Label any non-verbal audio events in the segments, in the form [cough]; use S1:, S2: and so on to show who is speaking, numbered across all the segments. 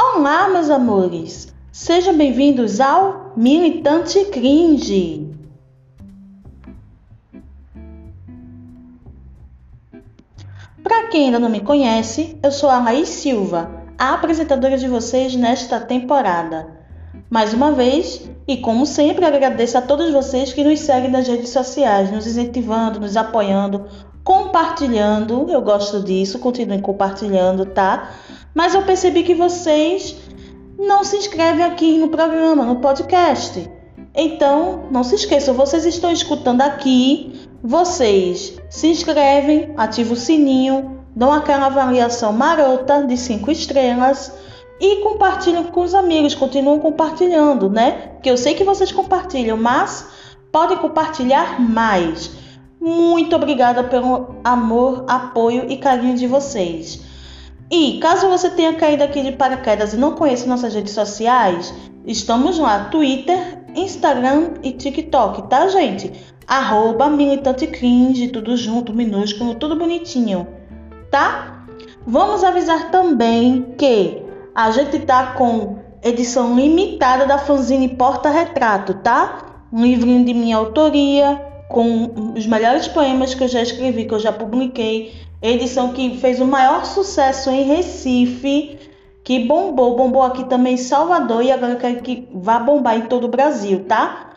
S1: Olá, meus amores! Sejam bem-vindos ao Militante Cringe. Para quem ainda não me conhece, eu sou a Laís Silva, a apresentadora de vocês nesta temporada. Mais uma vez, e como sempre, agradeço a todos vocês que nos seguem nas redes sociais, nos incentivando, nos apoiando, compartilhando. Eu gosto disso, continuem compartilhando, tá? Mas eu percebi que vocês não se inscrevem aqui no programa, no podcast. Então, não se esqueçam, vocês estão escutando aqui, vocês se inscrevem, ativam o sininho, dão aquela avaliação marota de 5 estrelas e compartilham com os amigos, continuam compartilhando, né? Que eu sei que vocês compartilham, mas podem compartilhar mais. Muito obrigada pelo amor, apoio e carinho de vocês. E caso você tenha caído aqui de paraquedas e não conheça nossas redes sociais, estamos lá: Twitter, Instagram e TikTok, tá, gente? Arroba militante cringe, tudo junto, minúsculo, tudo bonitinho, tá? Vamos avisar também que a gente tá com edição limitada da fanzine Porta Retrato, tá? Um livrinho de minha autoria, com os melhores poemas que eu já escrevi, que eu já publiquei. Edição que fez o maior sucesso em Recife, que bombou, bombou aqui também em Salvador e agora quero que vá bombar em todo o Brasil, tá?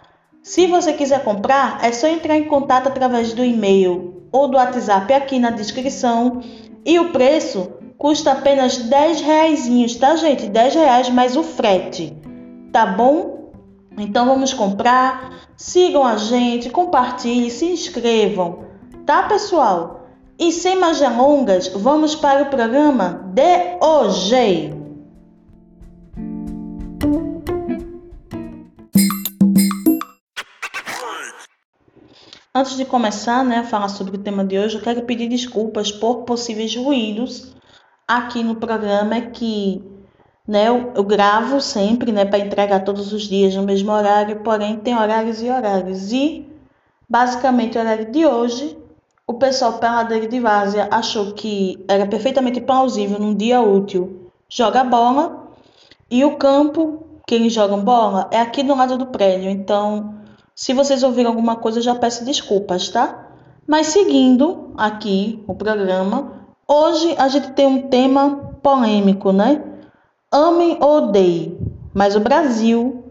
S1: Se você quiser comprar, é só entrar em contato através do e-mail ou do WhatsApp aqui na descrição. E o preço custa apenas 10 reais, tá gente? 10 reais mais o frete, tá bom? Então vamos comprar, sigam a gente, compartilhem, se inscrevam, tá pessoal? E sem mais delongas, vamos para o programa de hoje. Antes de começar né, a falar sobre o tema de hoje, eu quero pedir desculpas por possíveis ruídos aqui no programa que né, eu, eu gravo sempre né, para entregar todos os dias no mesmo horário, porém tem horários e horários. E basicamente o horário de hoje, o pessoal peladeiro de Várzea achou que era perfeitamente plausível num dia útil jogar bola e o campo que eles jogam bola é aqui do lado do prédio. Então, se vocês ouviram alguma coisa, já peço desculpas, tá? Mas seguindo aqui o programa, Hoje a gente tem um tema polêmico, né? Ame ou odeie, mas o Brasil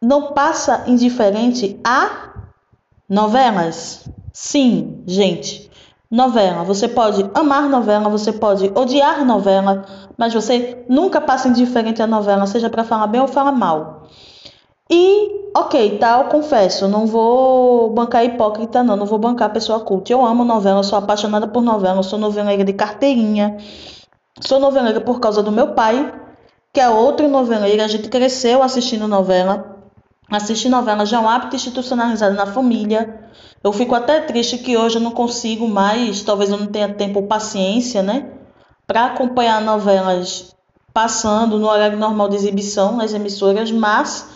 S1: não passa indiferente a novelas. Sim, gente, novela. Você pode amar novela, você pode odiar novela, mas você nunca passa indiferente a novela, seja para falar bem ou falar mal. E, ok, tá, eu confesso, não vou bancar hipócrita, não, não vou bancar pessoa culta. Eu amo novela, sou apaixonada por novela, sou noveleira de carteirinha, sou noveleira por causa do meu pai, que é outro noveleiro, a gente cresceu assistindo novela. Assistir novela já é um hábito institucionalizado na família. Eu fico até triste que hoje eu não consigo mais, talvez eu não tenha tempo ou paciência, né, para acompanhar novelas passando no horário normal de exibição nas emissoras, mas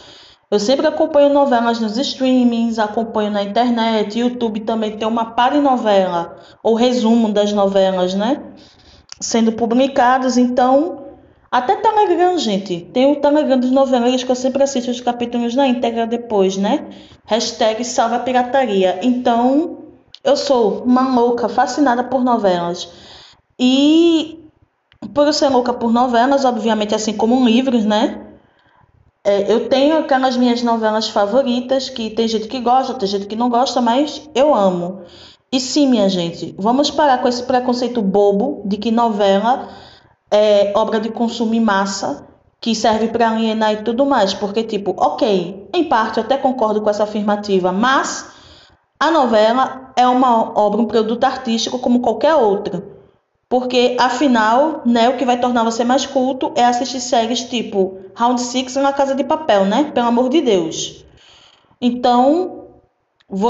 S1: eu sempre acompanho novelas nos streamings, acompanho na internet, YouTube também tem uma novela ou resumo das novelas, né? Sendo publicadas, então, até Telegram, gente. Tem o Telegram dos noveleiros que eu sempre assisto os capítulos na íntegra depois, né? Hashtag salva pirataria. Então, eu sou uma louca, fascinada por novelas. E por eu ser louca por novelas, obviamente, assim como livros, né? É, eu tenho aquelas minhas novelas favoritas que tem gente que gosta, tem gente que não gosta, mas eu amo. E sim, minha gente, vamos parar com esse preconceito bobo de que novela é obra de consumo em massa, que serve para alienar e tudo mais. Porque, tipo, ok, em parte eu até concordo com essa afirmativa, mas a novela é uma obra, um produto artístico como qualquer outro. Porque, afinal, né, o que vai tornar você mais culto é assistir séries tipo Round Six na Casa de Papel, né? Pelo amor de Deus. Então,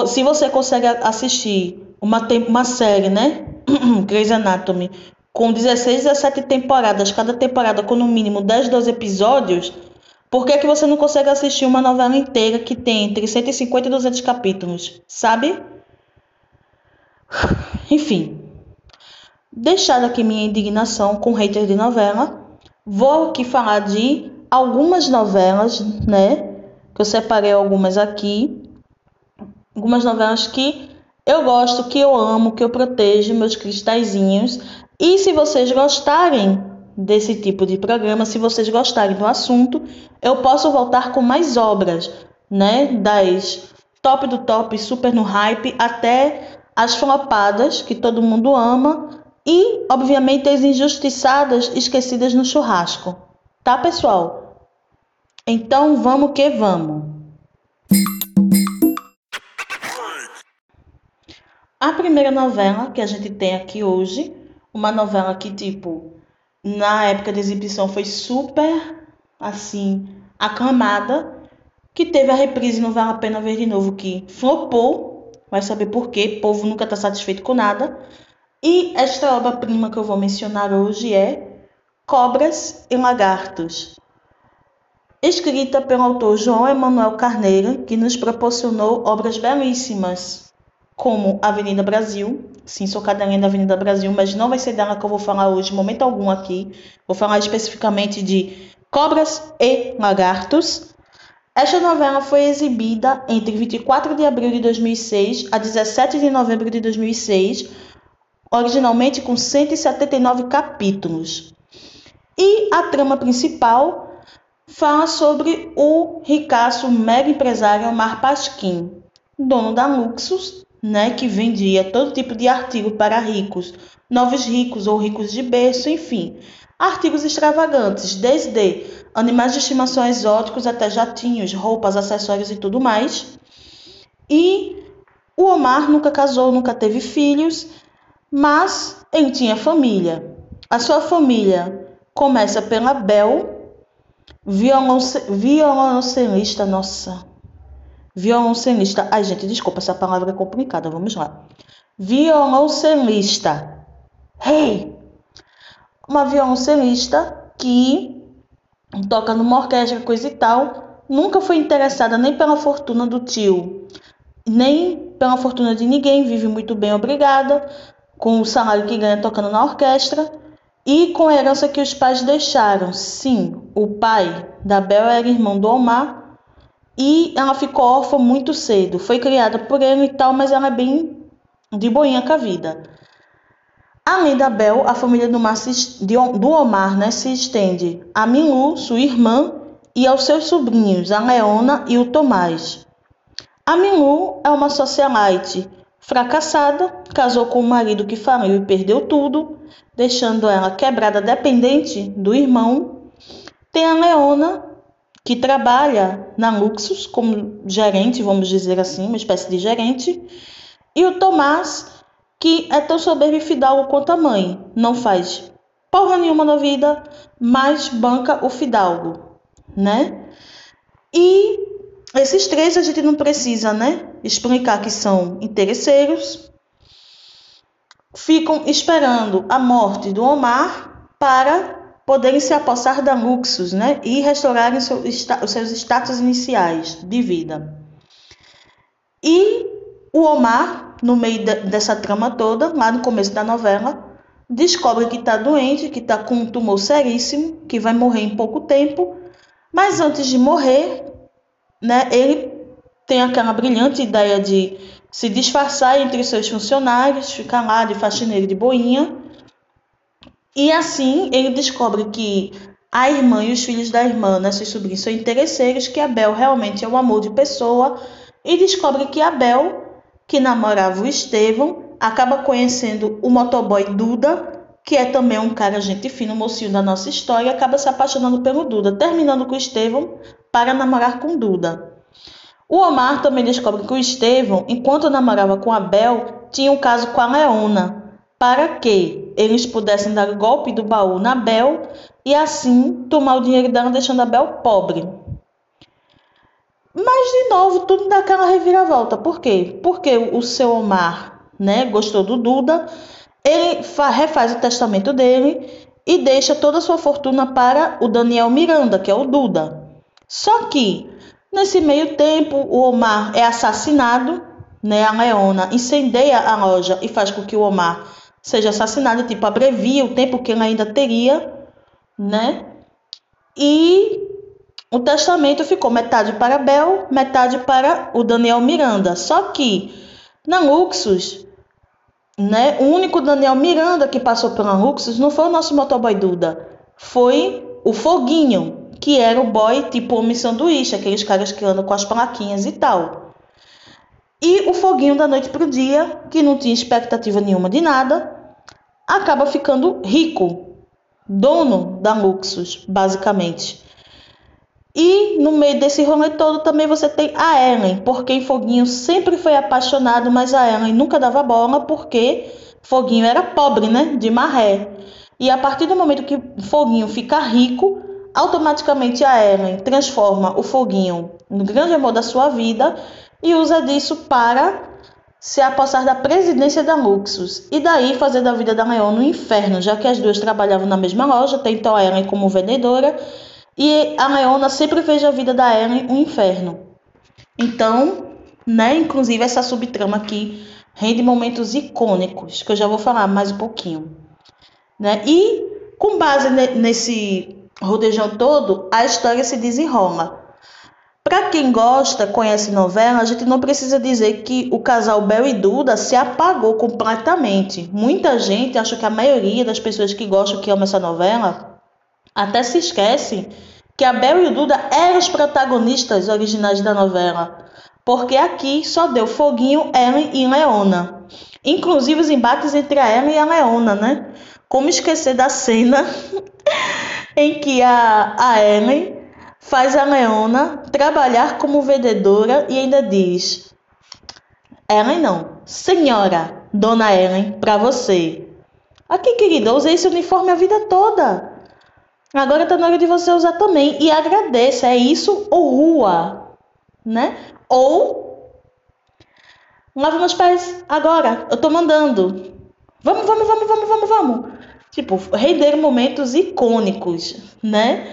S1: se você consegue assistir uma, uma série, né? [clears throat] Grey's Anatomy, com 16 a 17 temporadas, cada temporada com no mínimo 10, 12 episódios, por que, que você não consegue assistir uma novela inteira que tem entre 150 e 200 capítulos? Sabe? [sighs] Enfim, Deixada aqui minha indignação com haters de novela, Vou aqui falar de algumas novelas, né? Que eu separei algumas aqui. Algumas novelas que eu gosto, que eu amo, que eu protejo meus cristalzinhos. E se vocês gostarem desse tipo de programa, se vocês gostarem do assunto, eu posso voltar com mais obras, né? Das top do top, super no hype, até as flopadas que todo mundo ama e, obviamente, as injustiçadas esquecidas no churrasco. Tá, pessoal? Então vamos que vamos. A primeira novela que a gente tem aqui hoje, uma novela que, tipo, na época da exibição foi super, assim, aclamada, que teve a reprise Não Vale a Pena Ver de Novo, que flopou, vai saber por quê, povo nunca está satisfeito com nada. E esta obra-prima que eu vou mencionar hoje é Cobras e Lagartos, escrita pelo autor João Emanuel Carneiro, que nos proporcionou obras belíssimas, como Avenida Brasil. Sim, sou cadelinha da Avenida Brasil, mas não vai ser dela que eu vou falar hoje, momento algum aqui. Vou falar especificamente de Cobras e Lagartos. Esta novela foi exibida entre 24 de abril de 2006 a 17 de novembro de 2006, originalmente com 179 capítulos. E a trama principal fala sobre o ricaço mega empresário Omar Pasquim, dono da Luxus, né, que vendia todo tipo de artigo para ricos, novos ricos ou ricos de berço, enfim, artigos extravagantes, desde animais de estimação exóticos até jatinhos, roupas, acessórios e tudo mais. E o Omar nunca casou, nunca teve filhos, mas ele tinha família. A sua família começa pela Bel, violoncelista, nossa, violoncelista. Ai, gente, desculpa, essa palavra é complicada, vamos lá. Violoncelista. Hey! Uma violoncelista que toca numa orquestra, coisa e tal, nunca foi interessada nem pela fortuna do tio, nem pela fortuna de ninguém, vive muito bem, obrigada, com o salário que ganha tocando na orquestra e com a herança que os pais deixaram. Sim, o pai da Bel era irmão do Omar e ela ficou órfã muito cedo. Foi criada por ele e tal, mas ela é bem de boinha com a vida. Além da Bel, a família do, Mar se, do Omar né, se estende a Milu, sua irmã, e aos seus sobrinhos, a Leona e o Tomás. A Milu é uma socialite fracassada, casou com um marido que faliu e perdeu tudo, deixando ela quebrada dependente do irmão. Tem a Leona, que trabalha na Luxus como gerente, vamos dizer assim, uma espécie de gerente, e o Tomás, que é tão soberbo e fidalgo quanto a mãe. Não faz porra nenhuma na vida, mas banca o fidalgo, né? E esses três a gente não precisa, né? Explicar que são interesseiros. Ficam esperando a morte do Omar para poderem se apossar da Luxus, né? E restaurarem os seus status iniciais de vida. E o Omar no meio de, dessa trama toda, lá no começo da novela, descobre que está doente, que está com um tumor seríssimo, que vai morrer em pouco tempo, mas antes de morrer, né, ele tem aquela brilhante ideia de se disfarçar entre seus funcionários, ficar lá de faxineiro de boinha, e assim ele descobre que a irmã e os filhos da irmã, né, seus sobrinhos, são interesseiros, que a Bel realmente é um amor de pessoa, e descobre que a Bel que namorava o Estevão, acaba conhecendo o motoboy Duda, que é também um cara gente fina, um mocinho da nossa história, acaba se apaixonando pelo Duda, terminando com o Estevão para namorar com Duda. O Omar também descobre que o Estevão, enquanto namorava com a Bel, tinha um caso com a Leona, para que eles pudessem dar o golpe do baú na Bel e assim tomar o dinheiro dela, deixando a Bel pobre. Mas, de novo, tudo dá aquela reviravolta. Por quê? Porque o seu Omar né, gostou do Duda, ele refaz o testamento dele e deixa toda a sua fortuna para o Daniel Miranda, que é o Duda. Só que, nesse meio tempo, o Omar é assassinado, né, a Leona incendeia a loja e faz com que o Omar seja assassinado, tipo, abrevia o tempo que ele ainda teria, né? e o testamento ficou metade para Bel, metade para o Daniel Miranda. Só que na Luxus, né, o único Daniel Miranda que passou pela Luxus não foi o nosso motoboy Duda, foi o Foguinho, que era o boy tipo homem sanduíche, aqueles caras que andam com as plaquinhas e tal. E o Foguinho da noite para o dia, que não tinha expectativa nenhuma de nada, acaba ficando rico, dono da Luxus, basicamente. E no meio desse rolê todo também você tem a Ellen, porque Foguinho sempre foi apaixonado, mas a Ellen nunca dava bola porque Foguinho era pobre, né? De maré. E a partir do momento que Foguinho fica rico, automaticamente a Ellen transforma o Foguinho no grande amor da sua vida e usa disso para se apossar da presidência da Luxus e daí fazer da vida da Leon no inferno, já que as duas trabalhavam na mesma loja, tentou a Ellen como vendedora e a Leona sempre fez a vida da Ellen um inferno. Então, né, inclusive essa subtrama aqui rende momentos icônicos, que eu já vou falar mais um pouquinho. Né? E com base nesse rodejão todo, a história se desenrola. Para quem gosta, conhece novela, a gente não precisa dizer que o casal Bel e Duda se apagou completamente. Muita gente, acho que a maioria das pessoas que gostam, que amam essa novela, até se esquece que a Bel e o Duda eram os protagonistas originais da novela, porque aqui só deu Foguinho, Ellen e Leona. Inclusive os embates entre a Ellen e a Leona, né? Como esquecer da cena [laughs] em que a, a Ellen faz a Leona trabalhar como vendedora e ainda diz: Ellen não, senhora, dona Ellen, para você. Aqui, querida, usei esse uniforme a vida toda. Agora tá na hora de você usar também. E agradeça. É isso ou rua. Né? Ou. Lava meus pés agora. Eu tô mandando. Vamos, vamos, vamos, vamos, vamos, vamos. Tipo, render momentos icônicos, né?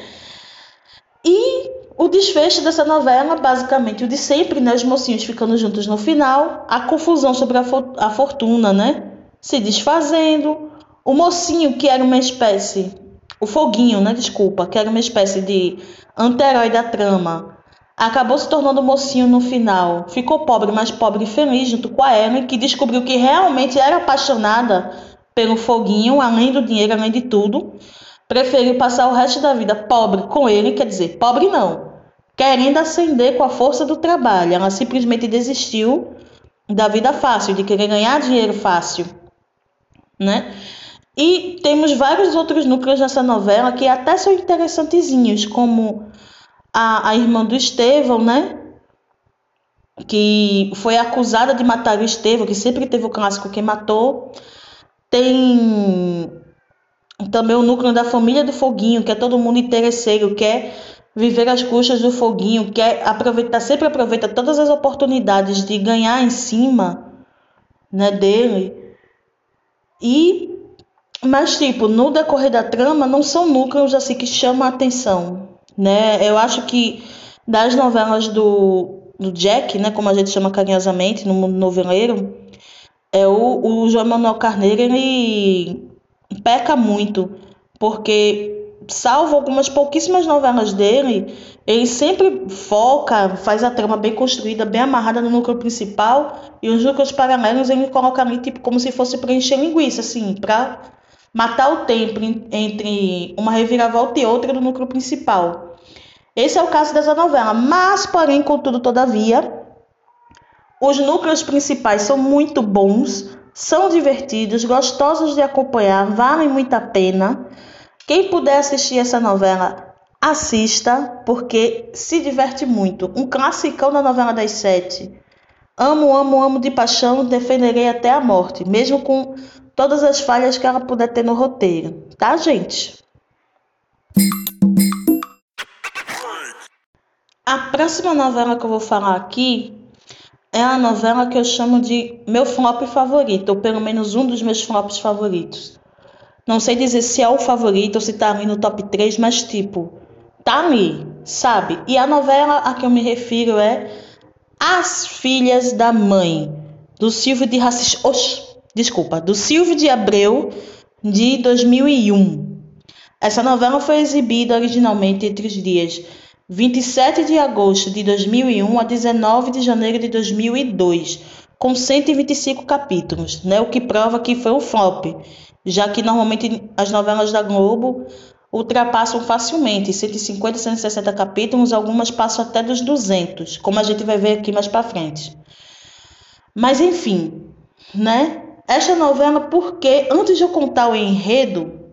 S1: E o desfecho dessa novela, basicamente, o de sempre, né? Os mocinhos ficando juntos no final, a confusão sobre a, for a fortuna, né? Se desfazendo. O mocinho, que era uma espécie o Foguinho, né? Desculpa, que era uma espécie de anterói da trama. Acabou se tornando mocinho no final. Ficou pobre, mas pobre e feliz, junto com a Ellen, que descobriu que realmente era apaixonada pelo Foguinho, além do dinheiro, além de tudo. Preferiu passar o resto da vida pobre com ele, quer dizer, pobre não, querendo ascender com a força do trabalho. Ela simplesmente desistiu da vida fácil, de querer ganhar dinheiro fácil, né? E temos vários outros núcleos nessa novela que até são interessantezinhos, como a, a irmã do Estevão, né? Que foi acusada de matar o Estevão, que sempre teve o clássico quem matou. Tem também o núcleo da família do Foguinho, que é todo mundo interesseiro, quer viver as custas do Foguinho, quer aproveitar, sempre aproveita todas as oportunidades de ganhar em cima né, dele. E mas, tipo, no decorrer da trama, não são núcleos assim que chamam a atenção, né? Eu acho que das novelas do, do Jack, né, como a gente chama carinhosamente no mundo noveleiro, é o, o João Manuel Carneiro, ele peca muito, porque, salvo algumas pouquíssimas novelas dele, ele sempre foca, faz a trama bem construída, bem amarrada no núcleo principal, e os núcleos paralelos ele coloca ali, tipo, como se fosse preencher linguiça, assim, pra matar o tempo entre uma reviravolta e outra do núcleo principal. Esse é o caso dessa novela, mas, porém, contudo, todavia, os núcleos principais são muito bons, são divertidos, gostosos de acompanhar, valem muito a pena. Quem puder assistir essa novela, assista, porque se diverte muito. Um classicão da novela das sete. Amo, amo, amo de paixão, defenderei até a morte, mesmo com todas as falhas que ela puder ter no roteiro, tá, gente? A próxima novela que eu vou falar aqui é a novela que eu chamo de meu flop favorito, ou pelo menos um dos meus flops favoritos. Não sei dizer se é o favorito ou se tá ali no top 3, mas tipo, tá ali, sabe? E a novela a que eu me refiro é As Filhas da Mãe, do Silvio de Racis desculpa, do Silvio de Abreu, de 2001. Essa novela foi exibida originalmente entre os dias 27 de agosto de 2001 a 19 de janeiro de 2002, com 125 capítulos, né? o que prova que foi um flop, já que normalmente as novelas da Globo ultrapassam facilmente 150, 160 capítulos, algumas passam até dos 200, como a gente vai ver aqui mais para frente. Mas enfim, né? Esta novela, porque antes de eu contar o enredo,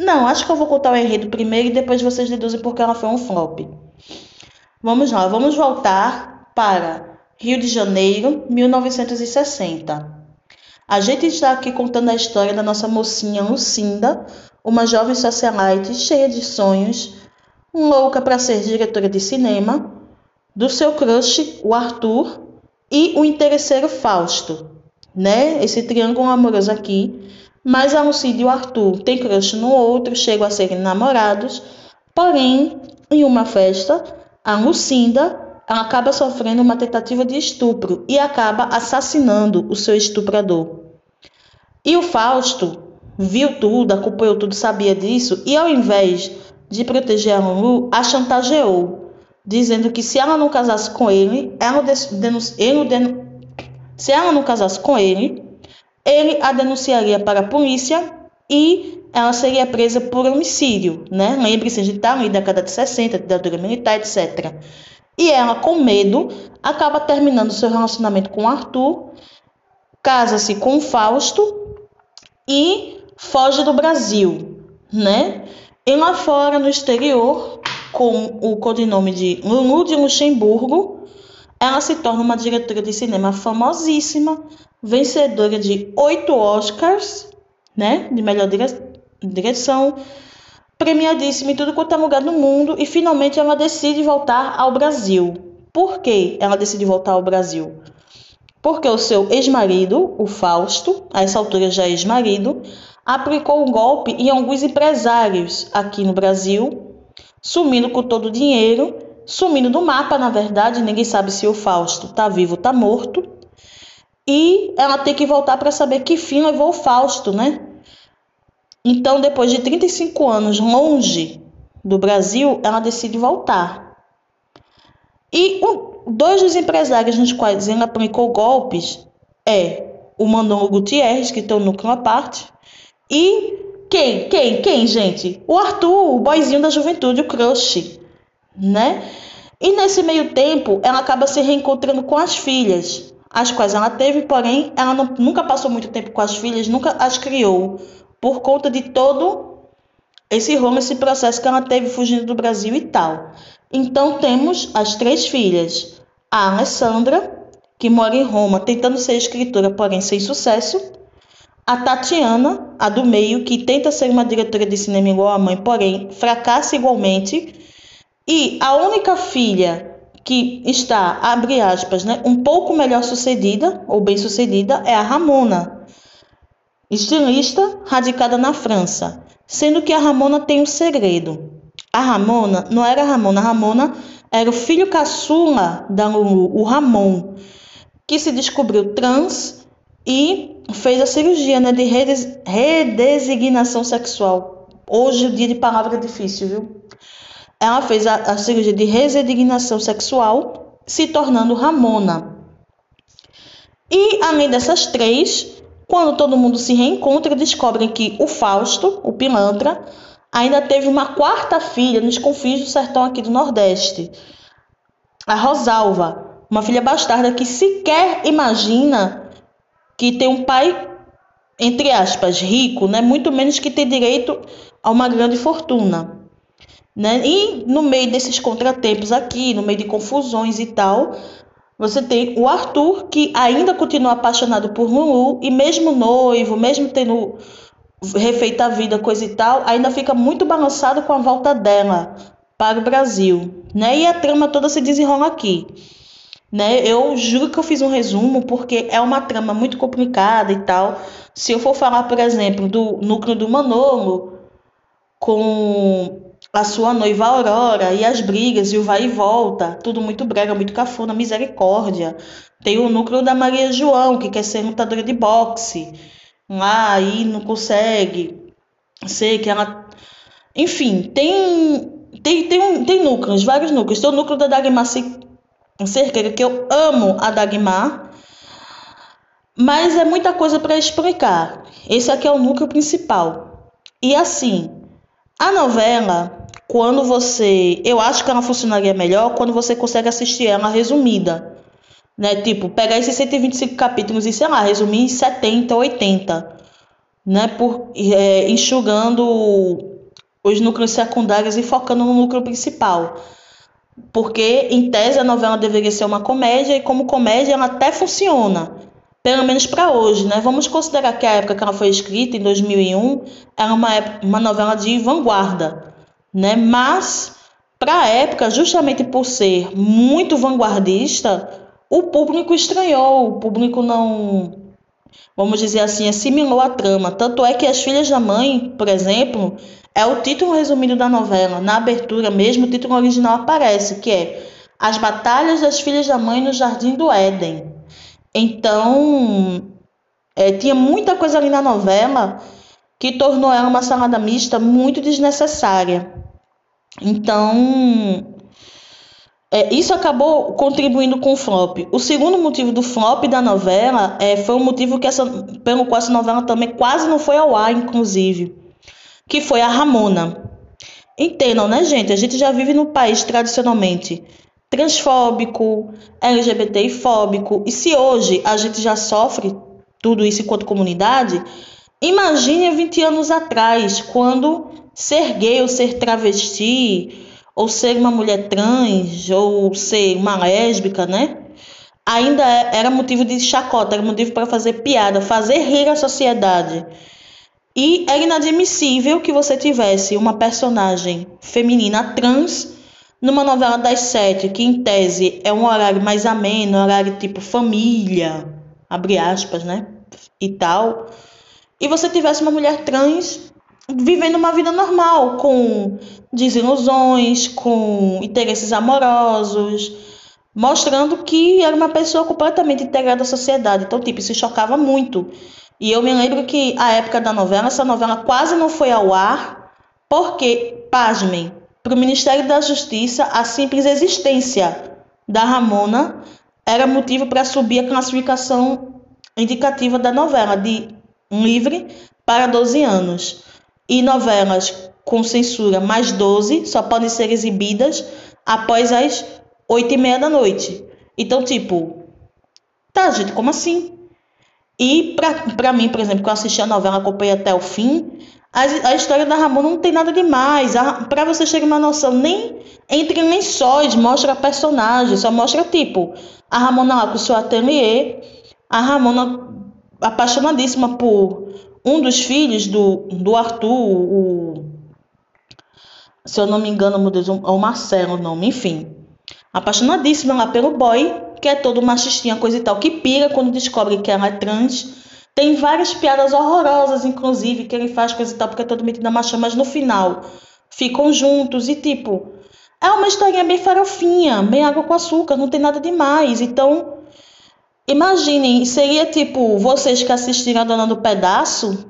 S1: não, acho que eu vou contar o enredo primeiro e depois vocês deduzem porque ela foi um flop. Vamos lá, vamos voltar para Rio de Janeiro, 1960. A gente está aqui contando a história da nossa mocinha Lucinda, uma jovem socialite cheia de sonhos, louca para ser diretora de cinema, do seu crush, o Arthur, e o interesseiro Fausto, né? Esse triângulo amoroso aqui. Mas a Lucinda e o Arthur têm crush no outro, chegam a serem namorados. Porém, em uma festa, a Lucinda acaba sofrendo uma tentativa de estupro e acaba assassinando o seu estuprador. E o Fausto viu tudo, acompanhou tudo, sabia disso, e ao invés de proteger a Lulu, a chantageou, dizendo que se ela não casasse com ele, ela ele se ela não casasse com ele, ele a denunciaria para a polícia e ela seria presa por homicídio, né? Lembre-se, a gente está na década de 60, ditadura militar, etc. E ela, com medo, acaba terminando seu relacionamento com Arthur, casa-se com Fausto e foge do Brasil, né? E lá fora, no exterior, com o codinome de Lulu de Luxemburgo, ela se torna uma diretora de cinema famosíssima, vencedora de oito Oscars, né? De melhor direção, premiadíssima em tudo quanto é lugar do mundo, e finalmente ela decide voltar ao Brasil. Por que ela decide voltar ao Brasil? Porque o seu ex-marido, o Fausto, a essa altura já ex-marido, aplicou um golpe em alguns empresários aqui no Brasil, sumindo com todo o dinheiro, sumindo do mapa, na verdade, ninguém sabe se o Fausto está vivo ou está morto. E ela tem que voltar para saber que fim levou o Fausto, né? Então, depois de 35 anos longe do Brasil, ela decide voltar. E um, dois dos empresários nos quais ela aplicou golpes é o Manolo Gutierrez, que tem o núcleo à parte, e quem? Quem? Quem, gente? O Arthur, o boizinho da juventude, o crush, né? E nesse meio tempo, ela acaba se reencontrando com as filhas, as quais ela teve, porém, ela não, nunca passou muito tempo com as filhas, nunca as criou, por conta de todo esse rolo, esse processo que ela teve fugindo do Brasil e tal. Então, temos as três filhas, a Alessandra, que mora em Roma, tentando ser escritora, porém sem sucesso, a Tatiana, a do meio, que tenta ser uma diretora de cinema igual à mãe, porém fracassa igualmente. E a única filha que está, abre aspas, né, um pouco melhor sucedida, ou bem sucedida, é a Ramona, estilista radicada na França. Sendo que a Ramona tem um segredo. A Ramona não era a Ramona, a Ramona era o filho caçula da Lulu, o Ramon, que se descobriu trans e fez a cirurgia né, de redes, redesignação sexual. Hoje o dia de palavra é difícil, viu? Ela fez a, a cirurgia de redesignação sexual, se tornando Ramona. E além dessas três, quando todo mundo se reencontra, descobrem que o Fausto, o pilantra, ainda teve uma quarta filha nos confins do sertão aqui do Nordeste, a Rosalva, uma filha bastarda que sequer imagina que tem um pai, entre aspas, rico, né? muito menos que tem direito a uma grande fortuna. Né? E no meio desses contratempos aqui, no meio de confusões e tal, você tem o Arthur, que ainda continua apaixonado por Lulu, e mesmo noivo, mesmo tendo refeito a vida, coisa e tal, ainda fica muito balançado com a volta dela para o Brasil. Né? E a trama toda se desenrola aqui. Né? Eu juro que eu fiz um resumo porque é uma trama muito complicada e tal. Se eu for falar, por exemplo, do núcleo do Manolo com a sua noiva Aurora e as brigas e o vai e volta, tudo muito brega, muito cafona, misericórdia. Tem o núcleo da Maria João, que quer ser lutadora de boxe, lá e não consegue. sei que ela. Enfim, tem. Tem, tem, tem núcleos, vários núcleos. Tem o núcleo da Dagmar Cerqueira, que eu amo a Dagmar, mas é muita coisa para explicar. Esse aqui é o núcleo principal. E assim, a novela, quando você. Eu acho que ela funcionaria melhor quando você consegue assistir ela resumida. Né? Tipo, pegar esses 125 capítulos e, sei lá, resumir em 70, 80. Né? Por, é, enxugando os núcleos secundários e focando no núcleo principal. Porque, em tese, a novela deveria ser uma comédia e, como comédia, ela até funciona. Pelo menos para hoje, né? Vamos considerar que a época que ela foi escrita, em 2001, era uma, uma novela de vanguarda, né? Mas, para a época, justamente por ser muito vanguardista, o público estranhou, o público não, vamos dizer assim, assimilou a trama. Tanto é que As Filhas da Mãe, por exemplo, é o título resumido da novela. Na abertura mesmo, o título original aparece, que é As Batalhas das Filhas da Mãe no Jardim do Éden. Então, é, tinha muita coisa ali na novela que tornou ela uma salada mista muito desnecessária. Então, é, isso acabou contribuindo com o flop. O segundo motivo do flop da novela é, foi o motivo que essa, pelo qual essa novela também quase não foi ao ar, inclusive que foi a Ramona. Entendam, né, gente? A gente já vive num país tradicionalmente transfóbico, LGBTfóbico, e se hoje a gente já sofre tudo isso enquanto comunidade, imagine 20 anos atrás, quando ser gay ou ser travesti, ou ser uma mulher trans, ou ser uma lésbica, né? Ainda era motivo de chacota, era motivo para fazer piada, fazer rir a sociedade. E é inadmissível que você tivesse uma personagem feminina trans numa novela das sete, que em tese é um horário mais ameno, um horário tipo família, abre aspas, né? E tal. E você tivesse uma mulher trans vivendo uma vida normal, com desilusões, com interesses amorosos, mostrando que era uma pessoa completamente integrada à sociedade. Então, tipo, se chocava muito. E eu me lembro que a época da novela, essa novela quase não foi ao ar, porque, pasmem, para o Ministério da Justiça, a simples existência da Ramona era motivo para subir a classificação indicativa da novela de livre para 12 anos. E novelas com censura mais 12 só podem ser exibidas após as 8 e meia da noite. Então, tipo, tá, gente, como assim? E para mim, por exemplo, que eu assisti a novela, acompanhei até o fim, a, a história da Ramona não tem nada demais. Para você chegar uma noção, nem entre lençóis mostra a personagem, só mostra tipo a Ramona lá com o seu ateliê, a Ramona apaixonadíssima por um dos filhos do, do Arthur, o, se eu não me engano, meu Deus, o Marcelo o nome, enfim. Apaixonadíssima lá pelo boy, que é todo machistinha, coisa e tal, que pira quando descobre que ela é trans. Tem várias piadas horrorosas, inclusive, que ele faz coisa e tal, porque é todo metido na macha, mas no final ficam juntos e tipo. É uma historinha bem farofinha, bem água com açúcar, não tem nada demais. Então, imaginem, seria tipo vocês que assistiram a Dona do Pedaço,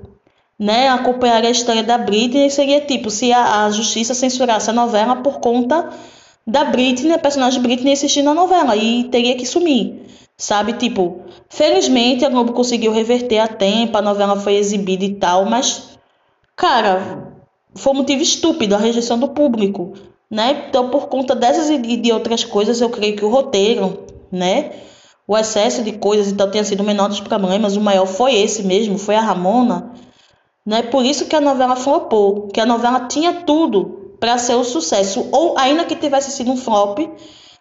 S1: né, acompanhar a história da Britney, seria tipo se a, a justiça censurasse a novela por conta da Britney, a personagem Britney assistindo a novela e teria que sumir, sabe? Tipo, felizmente a Globo conseguiu reverter a tempo, a novela foi exibida e tal, mas, cara, foi um motivo estúpido a rejeição do público, né? Então, por conta dessas e de outras coisas, eu creio que o roteiro, né? O excesso de coisas então tenha sido o menor dos problemas, o maior foi esse mesmo, foi a Ramona, né? Por isso que a novela flopou, que a novela tinha tudo para ser um sucesso. Ou ainda que tivesse sido um flop,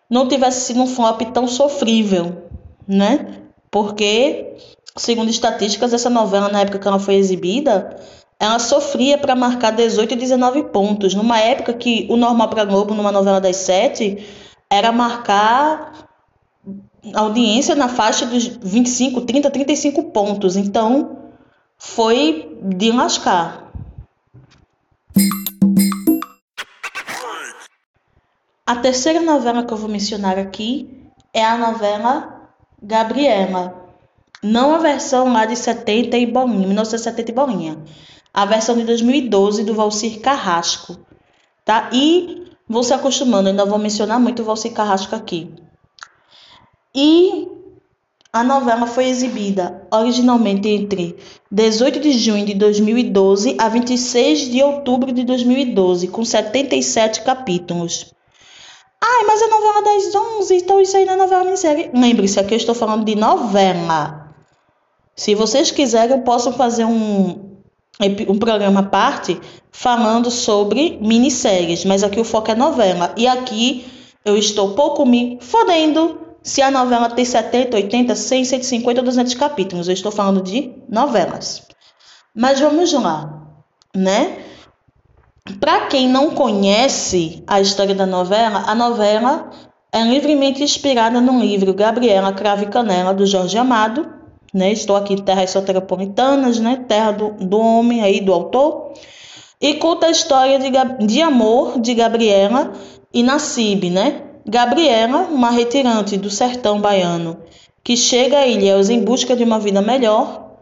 S1: não tivesse sido um flop tão sofrível, né? Porque, segundo estatísticas, essa novela, na época que ela foi exibida, ela sofria para marcar 18 e 19 pontos. Numa época que o normal para Globo, numa novela das sete, era marcar audiência na faixa dos 25, 30, 35 pontos. Então, foi de lascar. A terceira novela que eu vou mencionar aqui é a novela Gabriela. Não a versão lá de 70 e bolinha, 1970 e bolinha. A versão de 2012 do Valcir Carrasco, tá? E vou se acostumando, ainda vou mencionar muito o Valcir Carrasco aqui. E a novela foi exibida originalmente entre 18 de junho de 2012 a 26 de outubro de 2012, com 77 capítulos. Ai, mas a novela das 11, então isso aí não é novela minissérie. Lembre-se, aqui eu estou falando de novela. Se vocês quiserem, eu posso fazer um, um programa à parte falando sobre minisséries, mas aqui o foco é novela. E aqui eu estou pouco me fodendo se a novela tem 70, 80, 100, 150 ou 200 capítulos. Eu estou falando de novelas. Mas vamos lá, né? Para quem não conhece a história da novela, a novela é livremente inspirada no livro Gabriela Crave Canela, do Jorge Amado. Né? Estou aqui em terras soteropolitanas, né? terra do, do homem, aí do autor. E conta a história de, de amor de Gabriela e Nassib, né? Gabriela, uma retirante do sertão baiano, que chega a Ilhéus em busca de uma vida melhor,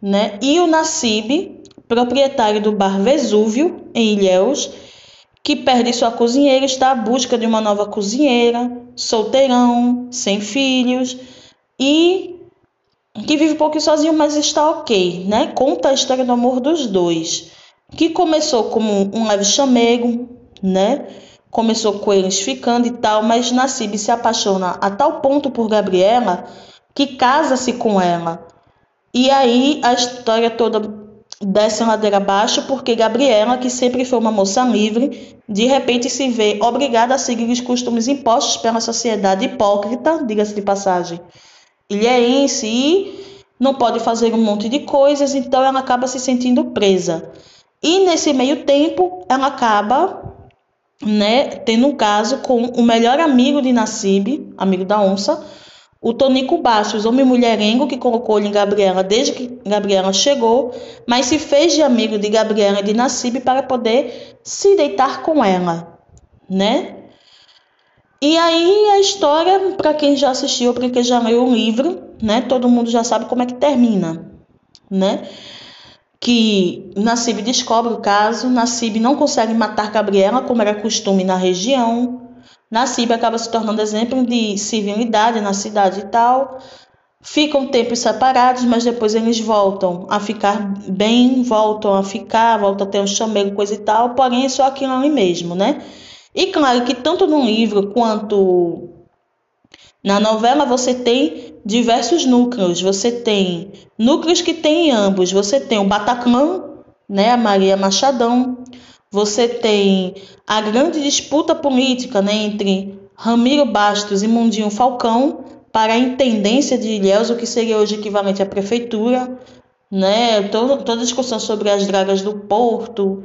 S1: né? E o Nassib, proprietário do bar Vesúvio, em Ilhéus, que perde sua cozinheira, está à busca de uma nova cozinheira, solteirão, sem filhos e que vive um pouco sozinho, mas está ok, né? Conta a história do amor dos dois, que começou como um leve chamego, né? Começou com eles ficando e tal, mas Nassib se apaixona a tal ponto por Gabriela que casa-se com ela. E aí a história toda desce ladeira abaixo porque Gabriela, que sempre foi uma moça livre, de repente se vê obrigada a seguir os costumes impostos pela sociedade hipócrita, diga-se de passagem, ilhéense e não pode fazer um monte de coisas, então ela acaba se sentindo presa. E nesse meio tempo, ela acaba né, tendo um caso com o melhor amigo de Nassib, amigo da onça, o Tonico Bastos, homem mulherengo que colocou ele em Gabriela desde que Gabriela chegou, mas se fez de amigo de Gabriela e de Nassib para poder se deitar com ela, né? E aí a história, para quem já assistiu, para quem já leu o livro, né? Todo mundo já sabe como é que termina, né? Que Nassib descobre o caso, Nassib não consegue matar Gabriela, como era costume na região. Nassib acaba se tornando exemplo de civilidade na cidade e tal. Ficam tempos separados, mas depois eles voltam a ficar bem, voltam a ficar, voltam a ter um chamego, coisa e tal, porém é só aquilo ali mesmo, né? E claro que tanto no livro quanto na novela você tem diversos núcleos. Você tem núcleos que tem ambos. Você tem o Bataclan, né, a Maria Machadão. Você tem a grande disputa política né, entre Ramiro Bastos e Mundinho Falcão para a intendência de Ilhéus, o que seria hoje equivalente à prefeitura, né? Todo, toda a discussão sobre as dragas do porto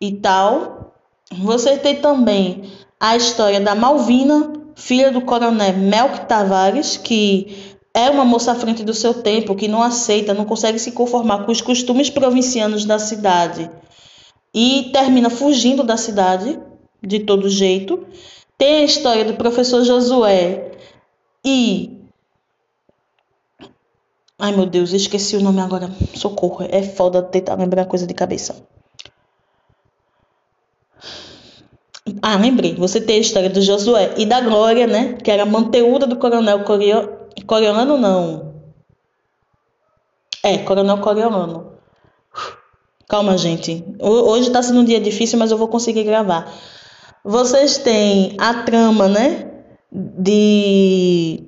S1: e tal. Você tem também a história da Malvina, filha do coronel Melk Tavares, que é uma moça à frente do seu tempo, que não aceita, não consegue se conformar com os costumes provincianos da cidade e termina fugindo da cidade de todo jeito. Tem a história do professor Josué e. Ai meu Deus, esqueci o nome agora. Socorro, é foda tentar lembrar coisa de cabeça. Ah, lembrei. Você tem a história do Josué e da Glória, né? Que era manteúda do coronel Coriolano, não. É, coronel Coriolano. Calma, gente. Hoje tá sendo um dia difícil, mas eu vou conseguir gravar. Vocês têm a trama, né? De.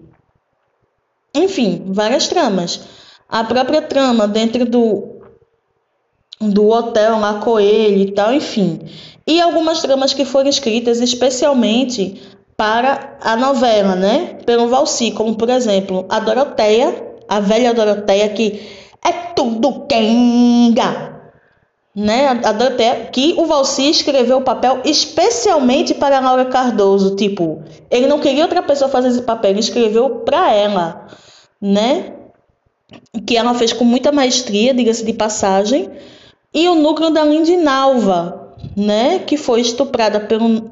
S1: Enfim, várias tramas. A própria trama dentro do, do hotel lá, Coelho e tal, enfim e algumas tramas que foram escritas especialmente para a novela, né? Pelo Valci, como por exemplo a Doroteia, a velha Doroteia que é tudo quenga, né? A Doroteia que o Valci escreveu o papel especialmente para a Laura Cardoso, tipo, ele não queria outra pessoa fazer esse papel, ele escreveu para ela, né? Que ela fez com muita maestria, diga-se de passagem. E o núcleo da Lindinalva, né, que foi estuprada pelo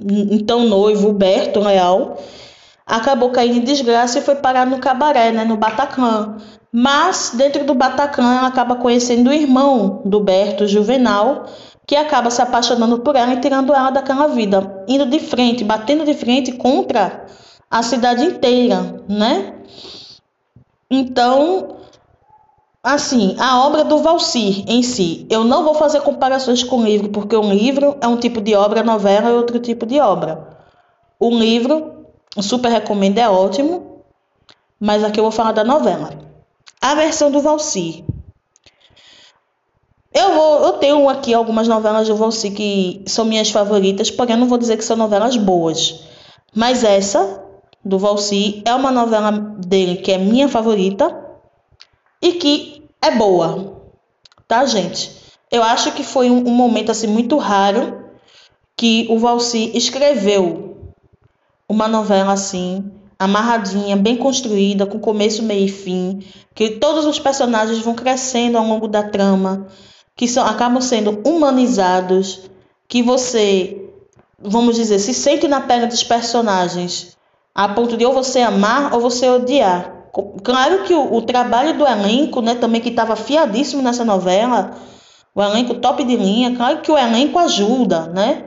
S1: então noivo Berto Leal. acabou caindo em desgraça e foi parar no cabaré, né, no Bataclan. Mas dentro do Bataclan ela acaba conhecendo o irmão do Berto, Juvenal, que acaba se apaixonando por ela e tirando ela daquela vida, indo de frente, batendo de frente contra a cidade inteira, né? Então, assim, a obra do Valsir em si, eu não vou fazer comparações com o livro, porque um livro é um tipo de obra, a novela é outro tipo de obra. O livro, super recomendo, é ótimo, mas aqui eu vou falar da novela. A versão do Valsir. Eu, vou, eu tenho aqui algumas novelas do Valci que são minhas favoritas, porém eu não vou dizer que são novelas boas. Mas essa, do Valci, é uma novela dele que é minha favorita e que é boa. Tá, gente? Eu acho que foi um, um momento assim muito raro que o Valci escreveu uma novela assim, amarradinha, bem construída, com começo, meio e fim, que todos os personagens vão crescendo ao longo da trama que são, acabam sendo humanizados, que você, vamos dizer, se sente na pele dos personagens, a ponto de ou você amar ou você odiar. Claro que o, o trabalho do elenco, né, também que estava fiadíssimo nessa novela, o elenco top de linha, claro que o elenco ajuda, né,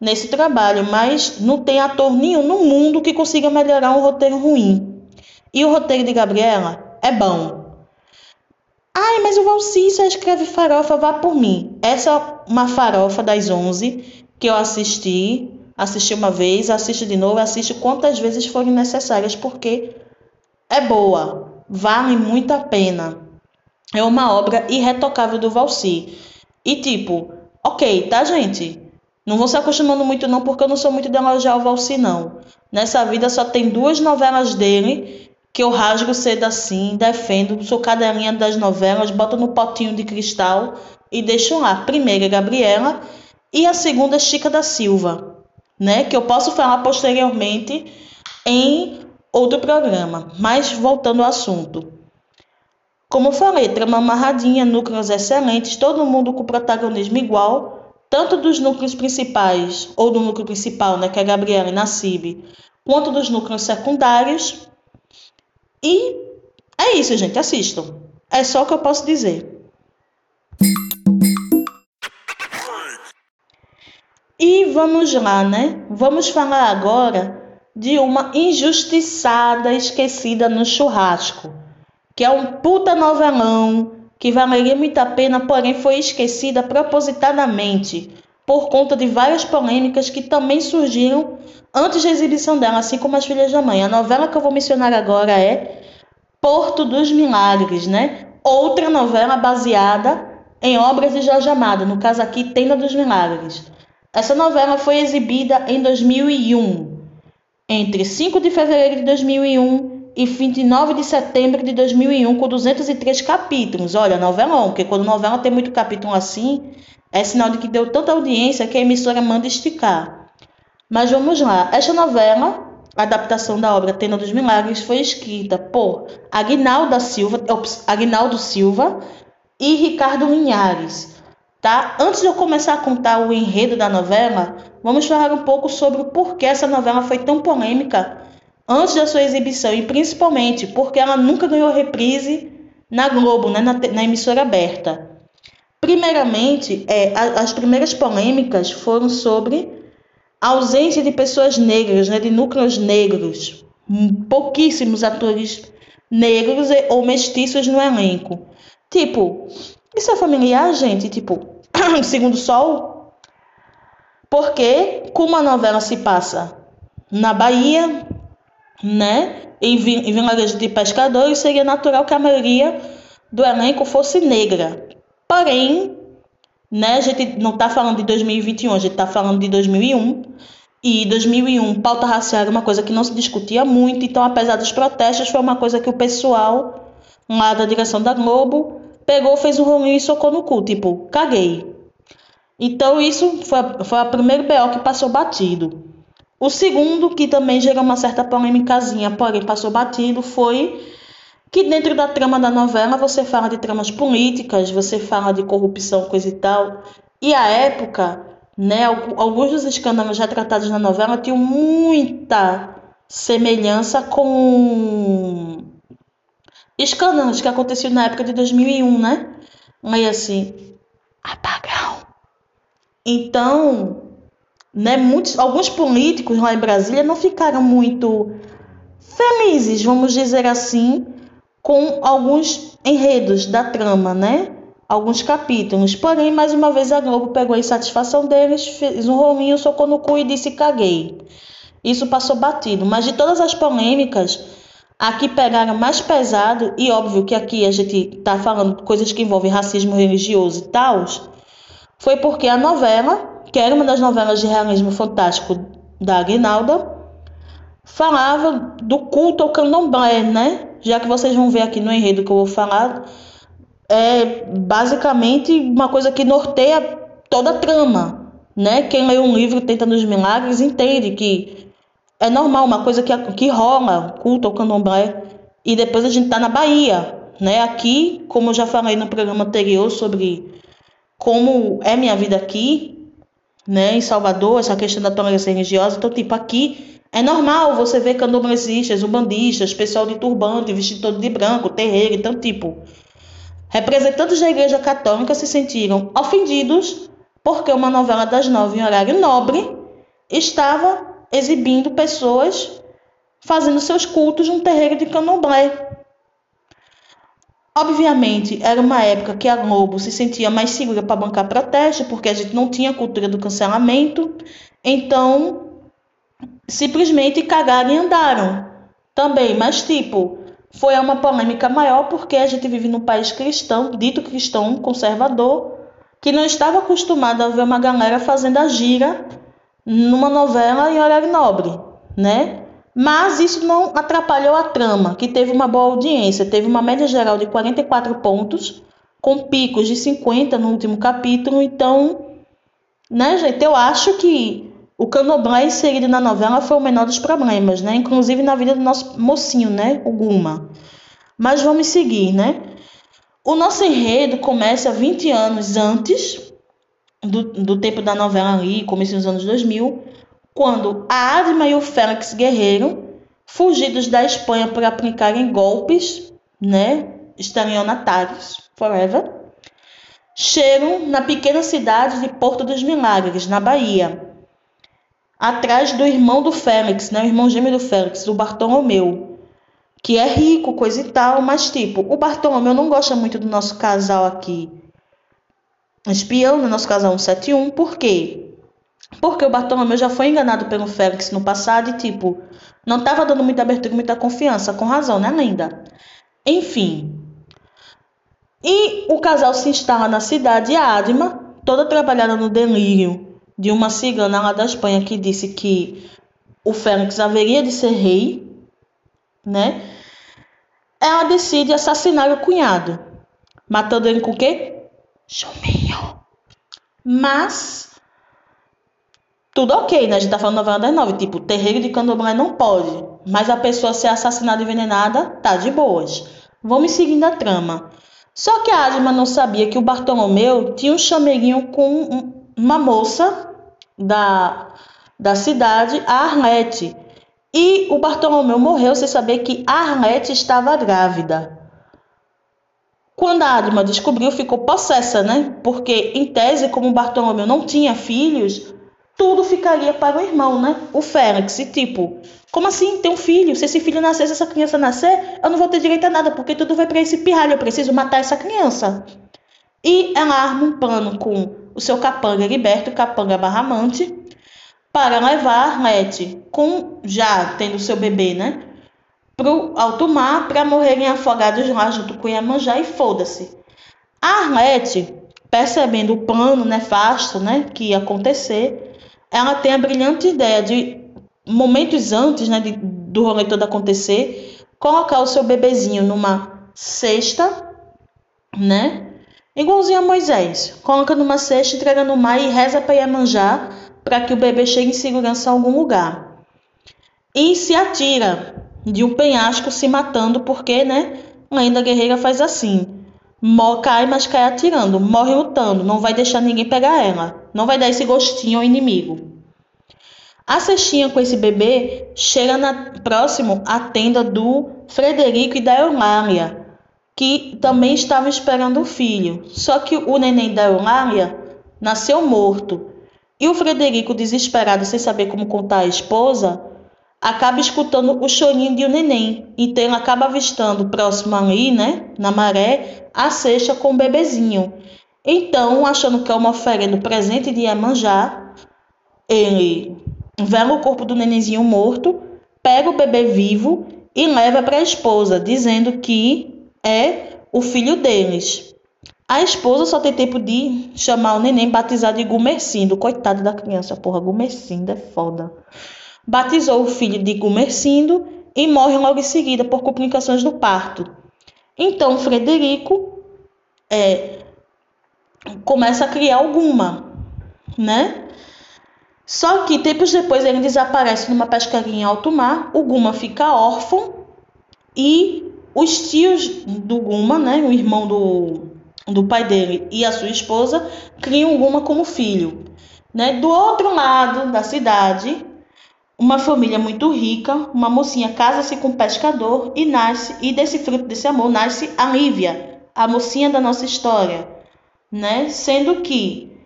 S1: nesse trabalho, mas não tem ator nenhum no mundo que consiga melhorar um roteiro ruim. E o roteiro de Gabriela é bom. Ai, mas o Valcícia escreve farofa, vá por mim. Essa é uma farofa das 11 que eu assisti. Assisti uma vez, assisto de novo, assisto quantas vezes forem necessárias, porque é boa, vale muito a pena. É uma obra irretocável do Valci. E tipo, ok, tá, gente? Não vou se acostumando muito não, porque eu não sou muito de elogiar o Valci, não. Nessa vida só tem duas novelas dele que eu rasgo cedo assim, defendo, sou cadelinha das novelas, boto no potinho de cristal e deixo lá. Primeira é Gabriela e a segunda é Chica da Silva, né? Que eu posso falar posteriormente em outro programa. Mas voltando ao assunto. Como falei, trama amarradinha, núcleos excelentes, todo mundo com protagonismo igual, tanto dos núcleos principais, ou do núcleo principal, né, que é Gabriela e Nassib, quanto dos núcleos secundários, e é isso, gente. Assistam. É só o que eu posso dizer. E vamos lá, né? Vamos falar agora de uma injustiçada esquecida no churrasco, que é um puta novelão que valeria muito a pena, porém foi esquecida propositadamente por conta de várias polêmicas que também surgiram antes da exibição dela, assim como As Filhas da Mãe. A novela que eu vou mencionar agora é Porto dos Milagres, né? Outra novela baseada em obras de Jorge Amado, no caso aqui Tenda dos Milagres. Essa novela foi exibida em 2001, entre 5 de fevereiro de 2001 e 29 de setembro de 2001, com 203 capítulos. Olha, novelão, porque quando novela tem muito capítulo assim, é sinal de que deu tanta audiência que a emissora manda esticar. Mas vamos lá. Esta novela, a adaptação da obra Tenda dos Milagres, foi escrita por Aguinaldo Silva, Silva e Ricardo Linhares. Tá? Antes de eu começar a contar o enredo da novela, vamos falar um pouco sobre o porquê essa novela foi tão polêmica antes da sua exibição e principalmente porque ela nunca ganhou reprise na Globo, né, na, na emissora aberta. Primeiramente, é, as primeiras polêmicas foram sobre a ausência de pessoas negras, né, de núcleos negros, pouquíssimos atores negros ou mestiços no elenco. Tipo, isso é familiar, gente? Tipo, [coughs] Segundo Sol? Porque, como a novela se passa na Bahia, né, em, em vilarejo de pescadores, seria natural que a maioria do elenco fosse negra. Porém, né? A gente não está falando de 2021, a gente está falando de 2001. E 2001, pauta racial era uma coisa que não se discutia muito, então, apesar dos protestos, foi uma coisa que o pessoal lá da direção da Globo pegou, fez um rolinho e socou no cu, tipo, caguei. Então, isso foi, foi primeiro BO que passou batido. O segundo, que também gerou uma certa polêmicazinha, porém passou batido, foi que dentro da trama da novela você fala de tramas políticas, você fala de corrupção, coisa e tal. E a época, né, alguns dos escândalos já tratados na novela tinham muita semelhança com escândalos que aconteciam na época de 2001, né? Aí assim, apagão. Então, né, muitos, alguns políticos lá em Brasília não ficaram muito felizes, vamos dizer assim, com alguns enredos da trama, né? Alguns capítulos. Porém, mais uma vez a Globo pegou a insatisfação deles, fez um rolinho, socou no cu e disse caguei. Isso passou batido. Mas de todas as polêmicas, aqui pegaram mais pesado, e óbvio que aqui a gente tá falando coisas que envolvem racismo religioso e tal, foi porque a novela, que era uma das novelas de realismo fantástico da Aguinalda, falava do culto ao candomblé, né? Já que vocês vão ver aqui no enredo que eu vou falar, é basicamente uma coisa que norteia toda a trama, né? Quem lê um livro Tentando os Milagres entende que é normal, uma coisa que, que rola, culto ao candomblé, e depois a gente tá na Bahia, né? Aqui, como eu já falei no programa anterior sobre como é minha vida aqui, né, em Salvador, essa questão da tolerância religiosa, então, tipo, aqui é normal você ver candomblecistas, umbandistas, pessoal de turbante, vestido todo de branco, terreiro, então, tipo, representantes da Igreja Católica se sentiram ofendidos porque uma novela das nove em horário nobre estava exibindo pessoas fazendo seus cultos num terreiro de candomblé. Obviamente, era uma época que a Globo se sentia mais segura para bancar protesto, porque a gente não tinha cultura do cancelamento. Então, simplesmente cagaram e andaram também. Mas, tipo, foi uma polêmica maior porque a gente vive num país cristão, dito cristão, conservador, que não estava acostumado a ver uma galera fazendo a gira numa novela em horário nobre, né? Mas isso não atrapalhou a trama, que teve uma boa audiência, teve uma média geral de 44 pontos, com picos de 50 no último capítulo, então, né, gente, eu acho que o candomblé inserido na novela foi o menor dos problemas, né? Inclusive na vida do nosso mocinho, né? O Guma. Mas vamos seguir, né? O nosso enredo começa 20 anos antes do, do tempo da novela ali, começo dos anos 2000, quando a Adma e o Félix Guerreiro, fugidos da Espanha por aplicarem golpes, né? Estelionatários, forever, chegam na pequena cidade de Porto dos Milagres, na Bahia atrás do irmão do Félix, né? O irmão gêmeo do Félix, o Bartolomeu, que é rico, coisa e tal, mas tipo, o Bartolomeu não gosta muito do nosso casal aqui. Espião no nosso casal 171, por quê? Porque o Bartolomeu já foi enganado pelo Félix no passado e, tipo, não estava dando muita abertura, muita confiança, com razão, né, linda? Enfim. E o casal se instala na cidade e a Adma, toda trabalhada no delírio de uma cigana lá da Espanha que disse que o Félix haveria de ser rei, né? Ela decide assassinar o cunhado, matando ele com o quê? Chuminho. Mas tudo ok, né? A gente tá falando novela das nove. Tipo, terreiro de candomblé não pode. Mas a pessoa ser assassinada e envenenada, tá de boas. Vamos seguindo a trama. Só que a Adma não sabia que o Bartolomeu tinha um chameguinho com uma moça da, da cidade, a Arlete. E o Bartolomeu morreu sem saber que a Arlete estava grávida. Quando a Adma descobriu, ficou possessa, né? Porque, em tese, como o Bartolomeu não tinha filhos, tudo ficaria para o irmão, né? O Félix. E tipo, como assim? Tem um filho? Se esse filho nascer, se essa criança nascer, eu não vou ter direito a nada, porque tudo vai para esse pirralho. Eu preciso matar essa criança. E ela arma um plano com o seu capanga liberto, capanga barramante, para levar Arlete, com já tendo seu bebê, né? Pro alto mar para morrerem afogados lá junto com Iemanjá e foda-se. A Arlete, percebendo o plano nefasto, né, que ia acontecer, ela tem a brilhante ideia de momentos antes, né, de, do rolê todo acontecer, colocar o seu bebezinho numa cesta, né, Igualzinho a Moisés, coloca numa cesta, entrega no mar e reza para Iemanjá para que o bebê chegue em segurança a algum lugar. E se atira de um penhasco se matando, porque, né? Lenda guerreira faz assim. Cai, mas cai atirando. Morre lutando. Não vai deixar ninguém pegar ela. Não vai dar esse gostinho ao inimigo. A cestinha com esse bebê chega na, próximo à tenda do Frederico e da Eulália, que também estavam esperando o filho. Só que o neném da Eulália nasceu morto. E o Frederico, desesperado, sem saber como contar à esposa, acaba escutando o chorinho de um neném. Então ele acaba avistando próximo ali, né, na maré, a cesta com o bebezinho. Então, achando que é uma oferenda presente de Iemanjá, ele vela o corpo do nenenzinho morto, pega o bebê vivo e leva para a esposa, dizendo que é o filho deles. A esposa só tem tempo de chamar o neném batizado de Gumercindo. Coitado da criança, porra, Gumercindo é foda batizou o filho de Gumercindo e morre logo em seguida por complicações do parto. Então Frederico é, começa a criar alguma, né? Só que tempos depois ele desaparece numa pescaria em alto mar, o Guma fica órfão e os tios do Guma, né, o irmão do, do pai dele e a sua esposa, criam o Guma como filho. Né? Do outro lado da cidade, uma família muito rica, uma mocinha casa-se com um pescador e nasce, e desse fruto desse amor nasce a Lívia, a mocinha da nossa história, né? Sendo que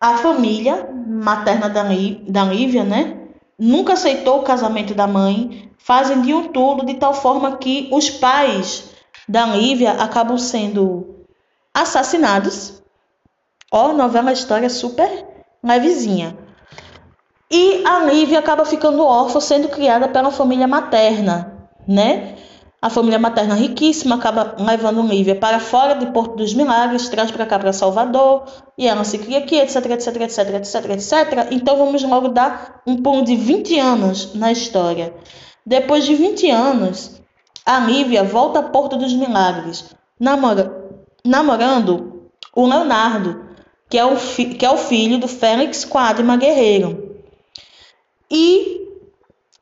S1: a família materna da, da Lívia, né? Nunca aceitou o casamento da mãe, fazem de um tudo de tal forma que os pais da Lívia acabam sendo assassinados. Ó, novela história super levezinha. E a Lívia acaba ficando órfã, sendo criada pela família materna, né? A família materna riquíssima acaba levando Lívia para fora de Porto dos Milagres, traz para cá para Salvador, e ela se cria aqui, etc, etc, etc, etc, etc. Então vamos logo dar um pulo de 20 anos na história. Depois de 20 anos, a Lívia volta a Porto dos Milagres, namora, namorando o Leonardo, que é o, que é o filho do Félix Quadma Guerreiro. E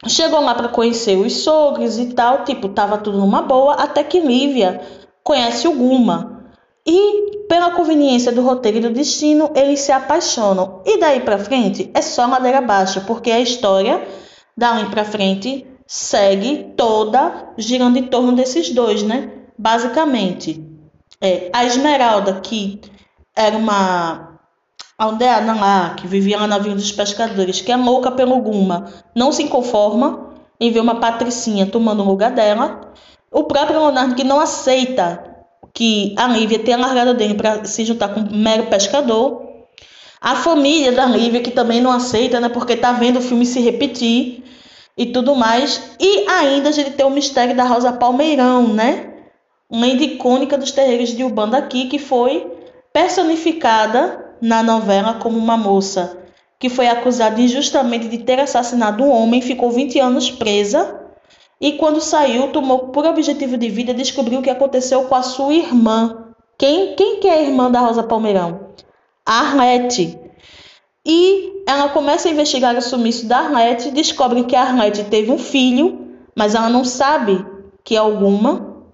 S1: chegou lá para conhecer os sogros e tal, tipo, tava tudo numa boa, até que Lívia conhece o Guma. E pela conveniência do roteiro e do destino, eles se apaixonam. E daí para frente é só ladeira abaixo, porque a história daí para frente segue toda girando em torno desses dois, né? Basicamente, é, a Esmeralda, que era uma a aldeana lá, que vivia lá na Vila dos Pescadores, que é louca pelo Guma, não se conforma em ver uma patricinha tomando o lugar dela. O próprio Leonardo, que não aceita que a Lívia tenha largado dele para se juntar com um mero pescador. A família da Lívia, que também não aceita, né, porque tá vendo o filme se repetir e tudo mais. E ainda a gente tem o mistério da Rosa Palmeirão, né? Uma icônica dos terreiros de Ubanda aqui, que foi personificada na novela como uma moça que foi acusada injustamente de ter assassinado um homem, ficou 20 anos presa e quando saiu tomou por objetivo de vida descobriu o que aconteceu com a sua irmã. Quem, quem que é a irmã da Rosa Palmeirão? Arlete. E ela começa a investigar o sumiço da Arlete, descobre que a Arlete teve um filho, mas ela não sabe que é alguma,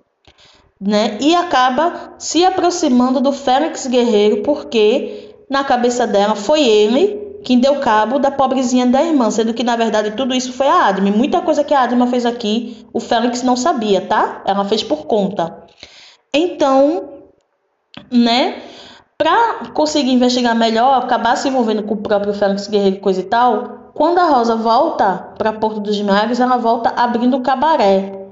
S1: né? E acaba se aproximando do Félix Guerreiro porque na cabeça dela foi ele quem deu cabo da pobrezinha da irmã, sendo que na verdade tudo isso foi a Adme. Muita coisa que a Adma fez aqui, o Félix não sabia, tá? Ela fez por conta. Então, né, para conseguir investigar melhor, acabar se envolvendo com o próprio Félix Guerreiro e coisa e tal, quando a Rosa volta para Porto dos Milagres, ela volta abrindo o cabaré.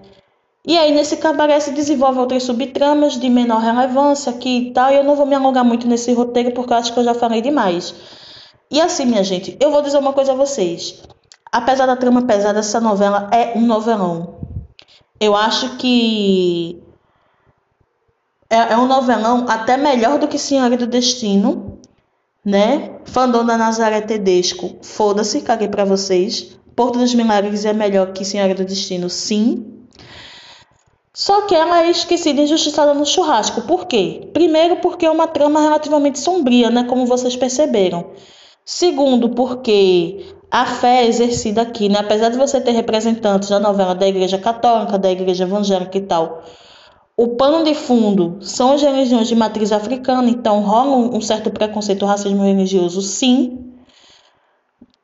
S1: E aí, nesse cabaré se desenvolve outras subtramas de menor relevância aqui e tal. E eu não vou me alongar muito nesse roteiro porque eu acho que eu já falei demais. E assim, minha gente, eu vou dizer uma coisa a vocês. Apesar da trama pesada, essa novela é um novelão. Eu acho que é, é um novelão até melhor do que Senhora do Destino, né? Fandona Nazaré Tedesco, foda-se, caguei pra vocês. Porto dos Milagres é melhor que Senhora do Destino, sim. Só que ela é esquecida e injustiçada no churrasco. Por quê? Primeiro, porque é uma trama relativamente sombria, né? Como vocês perceberam. Segundo, porque a fé é exercida aqui, né? Apesar de você ter representantes da novela da Igreja Católica, da Igreja Evangélica e tal, o pano de fundo são as religiões de matriz africana, então rola um certo preconceito racismo religioso, sim.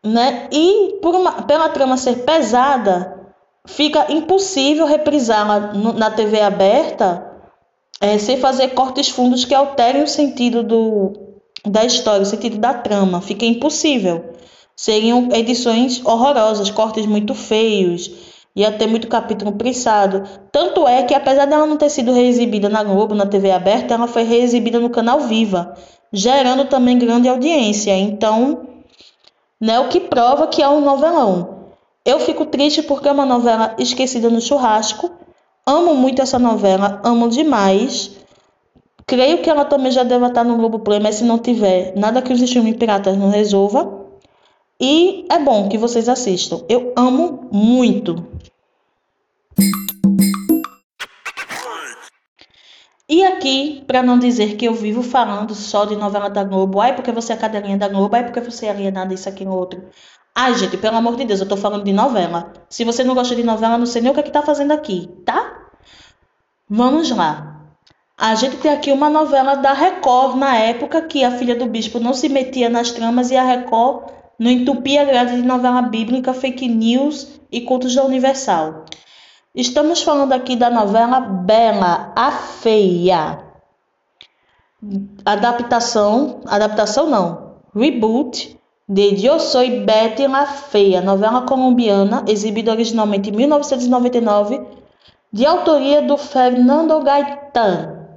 S1: né? E por uma, pela trama ser pesada, fica impossível reprisá-la na TV aberta é, sem fazer cortes fundos que alterem o sentido do, da história, o sentido da trama. Fica impossível. Seriam edições horrorosas, cortes muito feios, ia ter muito capítulo prensado. Tanto é que, apesar dela não ter sido reexibida na Globo, na TV aberta, ela foi reexibida no canal Viva, gerando também grande audiência. Então, né, o que prova que é um novelão. Eu fico triste porque é uma novela esquecida no churrasco. Amo muito essa novela, amo demais. Creio que ela também já deva estar no Globoplay, mas se não tiver, nada que os streaming piratas não resolva. E é bom que vocês assistam. Eu amo muito. E aqui, para não dizer que eu vivo falando só de novela da Globo, ai porque você é cadelinha da Globo, ai porque você é alienada isso aqui no outro. Ai, gente, pelo amor de Deus, eu tô falando de novela. Se você não gosta de novela, não sei nem o que é que tá fazendo aqui, tá? Vamos lá. A gente tem aqui uma novela da Record na época que a filha do bispo não se metia nas tramas e a Record não entupia a grade de novela bíblica, fake news e cultos da Universal. Estamos falando aqui da novela Bela, a Feia. Adaptação, adaptação não, reboot de Eu Soy Betty la Feia, novela colombiana, exibida originalmente em 1999, de autoria do Fernando Gaitán.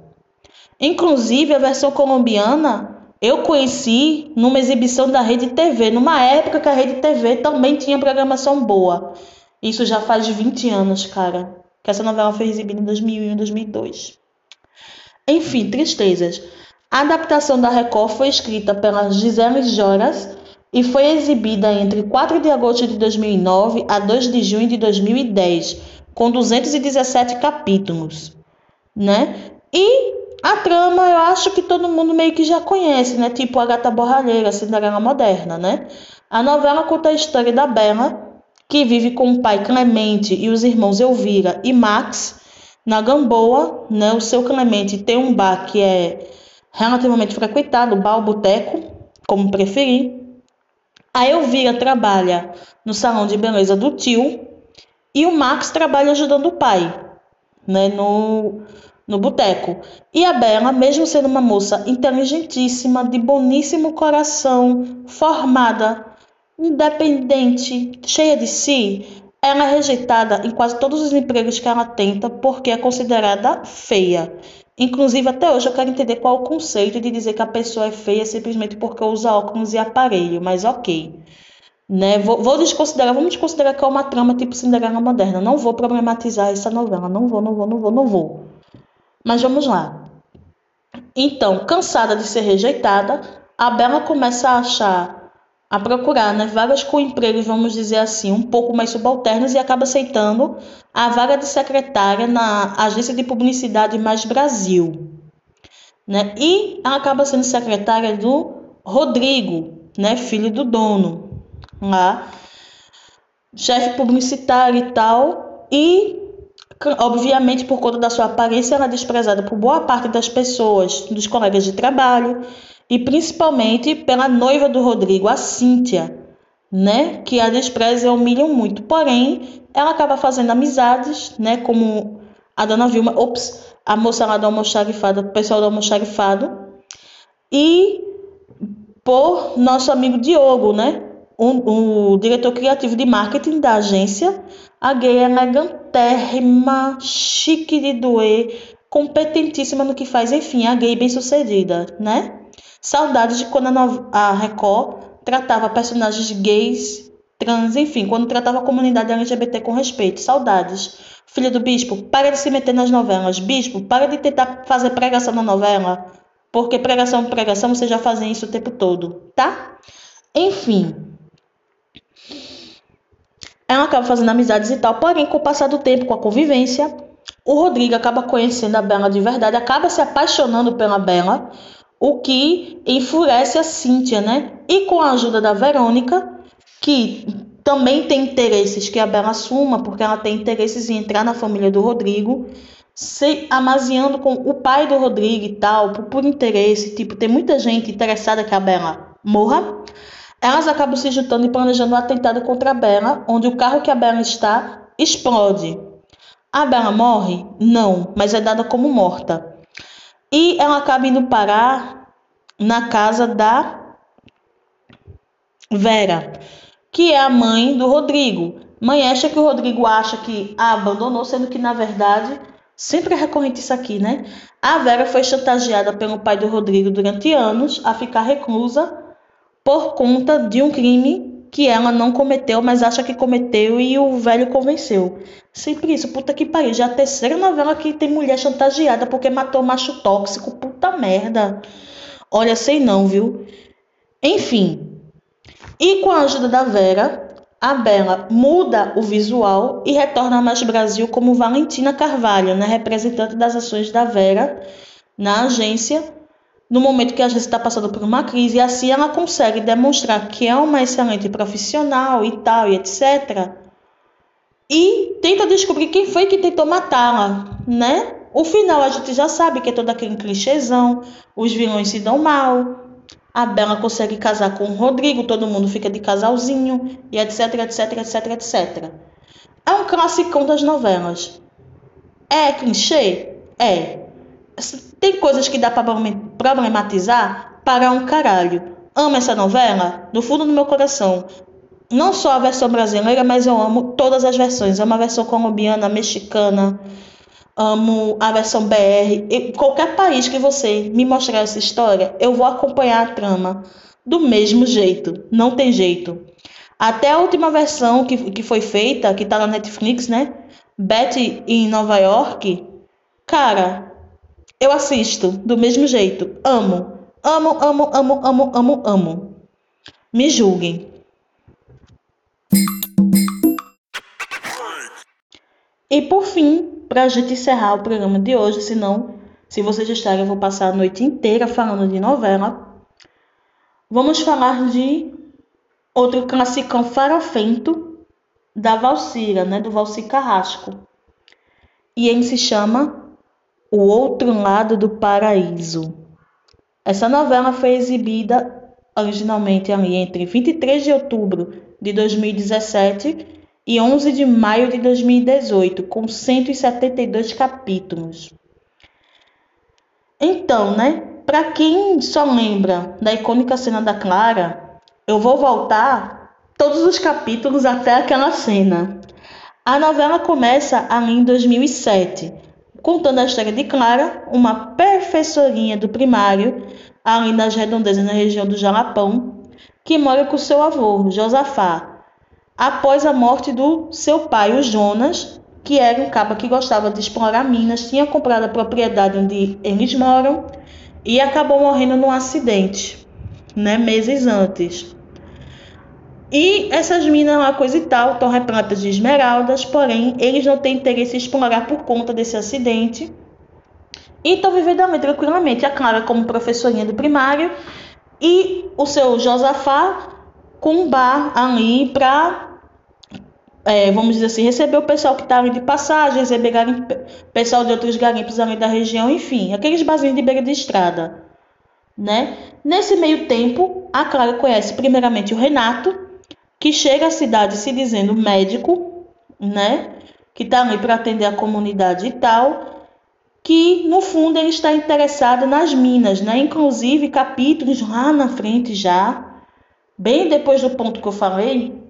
S1: Inclusive, a versão colombiana eu conheci numa exibição da Rede TV, numa época que a Rede TV também tinha programação boa. Isso já faz 20 anos, cara, que essa novela foi exibida em 2001 e 2002. Enfim, tristezas. A adaptação da Record foi escrita pela Gisele Joras e foi exibida entre 4 de agosto de 2009 a 2 de junho de 2010, com 217 capítulos, né? E a trama eu acho que todo mundo meio que já conhece, né? Tipo a Gata Borralheira, Cinderela Moderna, né? A novela conta a história da Bela, que vive com o pai Clemente e os irmãos Elvira e Max na Gamboa, né? O seu Clemente tem um bar que é relativamente frequentado, bar ou boteco, como preferir. A Elvira trabalha no salão de beleza do tio e o Max trabalha ajudando o pai, né, no, no boteco. E a Bela, mesmo sendo uma moça inteligentíssima, de boníssimo coração, formada, independente, cheia de si, ela é rejeitada em quase todos os empregos que ela tenta porque é considerada feia. Inclusive, até hoje eu quero entender qual é o conceito de dizer que a pessoa é feia simplesmente porque usa óculos e aparelho, mas ok. Né? Vou, vou desconsiderar, vamos desconsiderar que é uma trama tipo Cinderela moderna. Não vou problematizar essa novela. Não vou, não vou, não vou, não vou. Mas vamos lá. Então, cansada de ser rejeitada, a Bela começa a achar a procurar né, vagas com empregos, vamos dizer assim, um pouco mais subalternos e acaba aceitando a vaga de secretária na agência de publicidade Mais Brasil. Né? E acaba sendo secretária do Rodrigo, né, filho do dono, lá, chefe publicitário e tal, e obviamente por conta da sua aparência ela é desprezada por boa parte das pessoas, dos colegas de trabalho, e principalmente pela noiva do Rodrigo, a Cíntia, né, que a despreza e humilham muito. Porém, ela acaba fazendo amizades, né, como a dona Vilma, ops, a moça lá do almoxarifado, o pessoal do almoxarifado, e por nosso amigo Diogo, né, o, diretor criativo de marketing da agência, a gay elegantérrima, chique de doer, competentíssima no que faz, enfim, a gay bem sucedida, né? Saudades de quando a Record tratava personagens gays, trans, enfim, quando tratava a comunidade LGBT com respeito. Saudades. Filha do bispo, para de se meter nas novelas. Bispo, para de tentar fazer pregação na novela. Porque pregação pregação, vocês já fazem isso o tempo todo, tá? Enfim. Ela acaba fazendo amizades e tal, porém, com o passar do tempo, com a convivência, o Rodrigo acaba conhecendo a Bela de verdade, acaba se apaixonando pela Bela o que enfurece a Cíntia, né? E com a ajuda da Verônica, que também tem interesses que a Bela assuma, porque ela tem interesses em entrar na família do Rodrigo, se amaziando com o pai do Rodrigo e tal, por, por interesse, tipo, tem muita gente interessada que a Bela morra. elas acabam se juntando e planejando um atentado contra a Bella, onde o carro que a Bella está explode. A Bella morre? Não, mas é dada como morta. E ela acaba indo parar na casa da Vera, que é a mãe do Rodrigo. Mãe esta que o Rodrigo acha que a abandonou, sendo que na verdade sempre é recorrente isso aqui, né? A Vera foi chantageada pelo pai do Rodrigo durante anos a ficar reclusa por conta de um crime que ela não cometeu, mas acha que cometeu e o velho convenceu. Sempre isso, puta que pariu. Já é a terceira novela que tem mulher chantageada porque matou macho tóxico, puta merda. Olha, sei não, viu? Enfim. E com a ajuda da Vera, a Bela muda o visual e retorna a Mais Brasil como Valentina Carvalho, né, representante das ações da Vera na agência no momento que a gente está passando por uma crise, e assim ela consegue demonstrar que é uma excelente profissional e tal, e etc. E tenta descobrir quem foi que tentou matá-la, né? O final a gente já sabe que é todo aquele clichêzão, os vilões se dão mal, a Bela consegue casar com o Rodrigo, todo mundo fica de casalzinho, e etc, etc, etc, etc. É um classicão das novelas. É clichê? É. Tem coisas que dá para problematizar para um caralho. Amo essa novela do fundo do meu coração. Não só a versão brasileira, mas eu amo todas as versões. Amo a versão colombiana, mexicana, amo a versão BR. E qualquer país que você me mostrar essa história, eu vou acompanhar a trama do mesmo jeito. Não tem jeito. Até a última versão que, que foi feita, que tá na Netflix, né? Betty em Nova York. Cara, eu assisto do mesmo jeito. Amo. Amo, amo, amo, amo, amo, amo. Me julguem. E por fim, para a gente encerrar o programa de hoje, senão, se vocês estarem, eu vou passar a noite inteira falando de novela. Vamos falar de outro classicão farofento da Valcira, né, do Valci Carrasco. E ele se chama o Outro Lado do Paraíso. Essa novela foi exibida originalmente ali entre 23 de outubro de 2017 e 11 de maio de 2018, com 172 capítulos. Então, né, para quem só lembra da icônica cena da Clara, eu vou voltar todos os capítulos até aquela cena. A novela começa ali em 2007, contando a história de Clara, uma professorinha do primário, ali nas redondezas na região do Jalapão, que mora com seu avô, Josafá, após a morte do seu pai, o Jonas, que era um caba que gostava de explorar minas, tinha comprado a propriedade onde eles moram e acabou morrendo num acidente, né, meses antes. E essas minas, uma coisa e tal, estão repletas de esmeraldas, porém eles não têm interesse em explorar por conta desse acidente. E estão vivendo ali tranquilamente. A Clara como professorinha do primário e o seu Josafá com um bar ali para, é, vamos dizer assim, receber o pessoal que está ali de passagem, receber pessoal de outros garimpos ali da região, enfim, aqueles barzinhos de beira de estrada. Né? Nesse meio tempo, a Clara conhece primeiramente o Renato, que chega à cidade se dizendo médico, né? Que está ali para atender a comunidade e tal, que no fundo ele está interessado nas minas, né? Inclusive capítulos lá na frente já, bem depois do ponto que eu falei,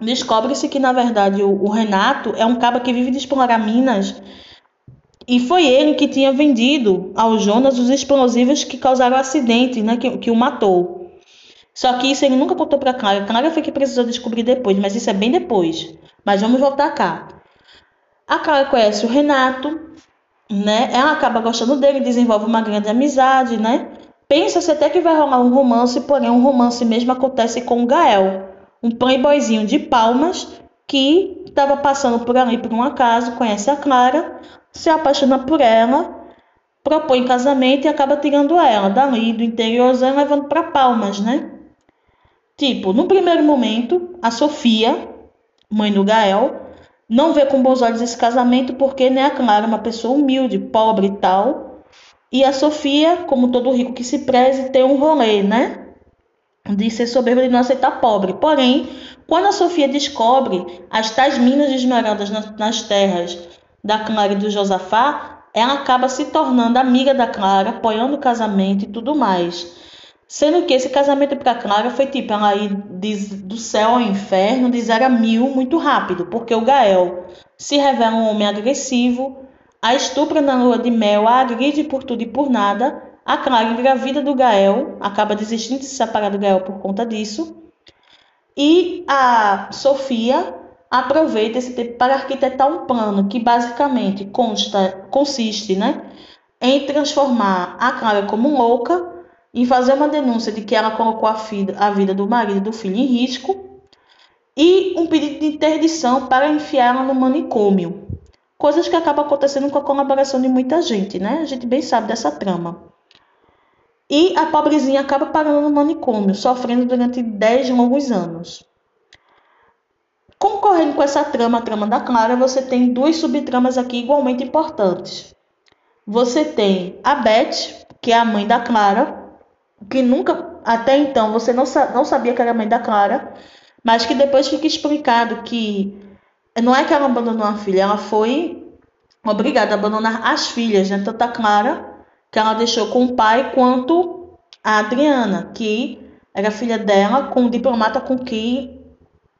S1: descobre-se que na verdade o, o Renato é um cara que vive de explorar minas e foi ele que tinha vendido ao Jonas os explosivos que causaram o acidente, né? Que, que o matou. Só que isso ele nunca contou para Clara. Clara foi que precisou descobrir depois, mas isso é bem depois. Mas vamos voltar cá. A Clara conhece o Renato, né? Ela acaba gostando dele, desenvolve uma grande amizade, né? Pensa-se até que vai rolar um romance, porém um romance mesmo acontece com o Gael, um playboyzinho de palmas que estava passando por ali por um acaso, conhece a Clara, se apaixona por ela, propõe casamento e acaba tirando ela dali do interiorzão levando para Palmas, né? Tipo, no primeiro momento, a Sofia, mãe do Gael, não vê com bons olhos esse casamento porque né, a Clara é uma pessoa humilde, pobre e tal. E a Sofia, como todo rico que se preze, tem um rolê, né? de ser soberba e não aceitar pobre. Porém, quando a Sofia descobre as tais minas de esmeraldas nas, nas terras da Clara e do Josafá, ela acaba se tornando amiga da Clara, apoiando o casamento e tudo mais. Sendo que esse casamento para Clara foi tipo ela ir do céu ao inferno de zero a mil muito rápido, porque o Gael se revela um homem agressivo, a estupra na lua de mel, a agride por tudo e por nada, a Clara engravida do Gael, acaba desistindo de se separar do Gael por conta disso, e a Sofia aproveita esse tempo para arquitetar um plano que basicamente consta, consiste né, em transformar a Clara como louca em fazer uma denúncia de que ela colocou a, filha, a vida do marido e do filho em risco e um pedido de interdição para enfiá-la no manicômio. Coisas que acabam acontecendo com a colaboração de muita gente, né? A gente bem sabe dessa trama. E a pobrezinha acaba parando no manicômio, sofrendo durante 10 longos anos. Concorrendo com essa trama, a trama da Clara, você tem duas subtramas aqui igualmente importantes. Você tem a Beth, que é a mãe da Clara, que nunca, até então, você não, não sabia que era mãe da Clara, mas que depois fica explicado que não é que ela abandonou a filha, ela foi obrigada a abandonar as filhas, né? Tanto a Clara, que ela deixou com o pai, quanto a Adriana, que era filha dela, com o diplomata com quem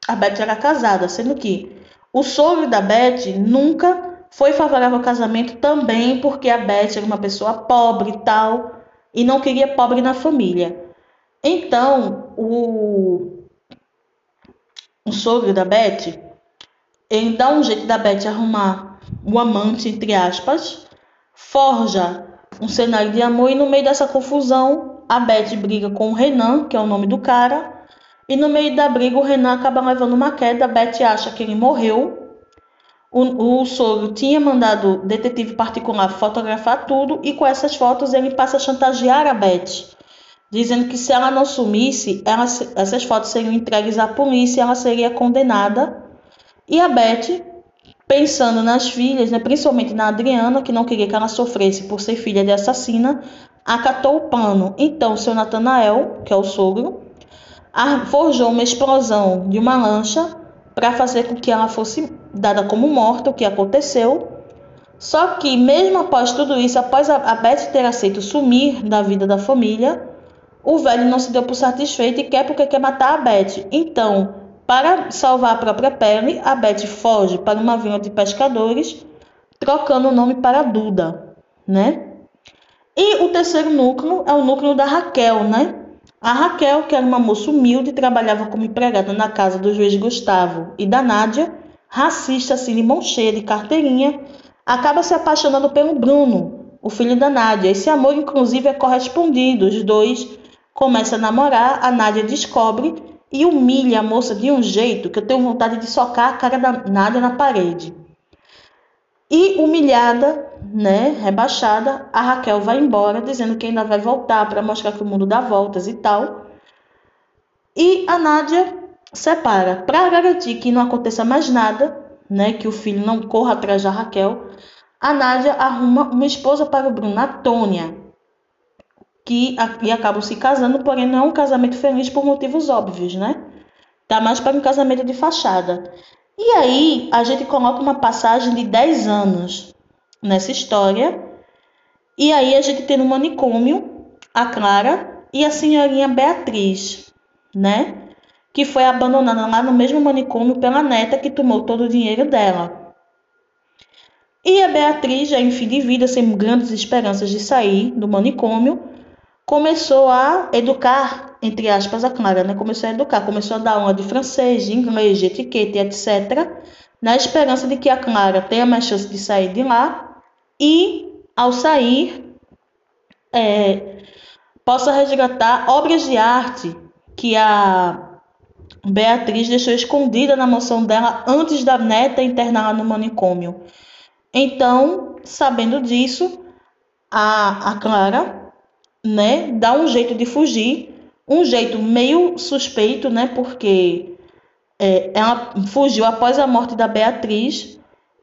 S1: a Beth era casada, sendo que o sogro da Beth nunca foi favorável ao casamento também porque a Beth era uma pessoa pobre e tal, e não queria pobre na família. Então, o, o sogro da Beth, ele dá um jeito da Beth arrumar o amante, entre aspas, forja um cenário de amor e no meio dessa confusão, a Beth briga com o Renan, que é o nome do cara, e no meio da briga o Renan acaba levando uma queda, a Beth acha que ele morreu, o, o sogro tinha mandado detetive particular fotografar tudo e com essas fotos ele passa a chantagear a Beth, dizendo que se ela não sumisse, ela, essas fotos seriam entregues à polícia e ela seria condenada. E a Beth, pensando nas filhas, né, principalmente na Adriana, que não queria que ela sofresse por ser filha de assassina, acatou o pano. Então, seu Natanael, que é o sogro, forjou uma explosão de uma lancha para fazer com que ela fosse dada como morta, o que aconteceu. Só que, mesmo após tudo isso, após a Beth ter aceito sumir da vida da família, o velho não se deu por satisfeito e quer porque quer matar a Beth. Então, para salvar a própria pele, a Beth foge para uma vila de pescadores, trocando o nome para Duda, né? E o terceiro núcleo é o núcleo da Raquel, né? A Raquel, que era uma moça humilde, trabalhava como empregada na casa do juiz Gustavo e da Nádia, racista, assim, de mão cheia de carteirinha, acaba se apaixonando pelo Bruno, o filho da Nádia. Esse amor, inclusive, é correspondido. Os dois começam a namorar, a Nádia descobre e humilha a moça de um jeito que eu tenho vontade de socar a cara da Nádia na parede. E humilhada, né, rebaixada, a Raquel vai embora, dizendo que ainda vai voltar para mostrar que o mundo dá voltas e tal. E a Nádia separa. Para garantir que não aconteça mais nada, né, que o filho não corra atrás da Raquel, a Nádia arruma uma esposa para o Bruno, a Tônia, que e acabam se casando, porém não é um casamento feliz por motivos óbvios, né? Tá mais para um casamento de fachada. E aí a gente coloca uma passagem de 10 anos nessa história. E aí a gente tem no manicômio a Clara e a senhorinha Beatriz, né? Que foi abandonada lá no mesmo manicômio pela neta que tomou todo o dinheiro dela. E a Beatriz, já em fim de vida, sem grandes esperanças de sair do manicômio, começou a educar, entre aspas, a Clara, né? Começou a educar, começou a dar aula de francês, de inglês, de etiqueta, etc., na esperança de que a Clara tenha mais chance de sair de lá e, ao sair, é, possa resgatar obras de arte que a Beatriz deixou escondida na moção dela antes da neta interná-la no manicômio. Então, sabendo disso, a, a Clara né, dá um jeito de fugir, um jeito meio suspeito, né, porque é, ela fugiu após a morte da Beatriz,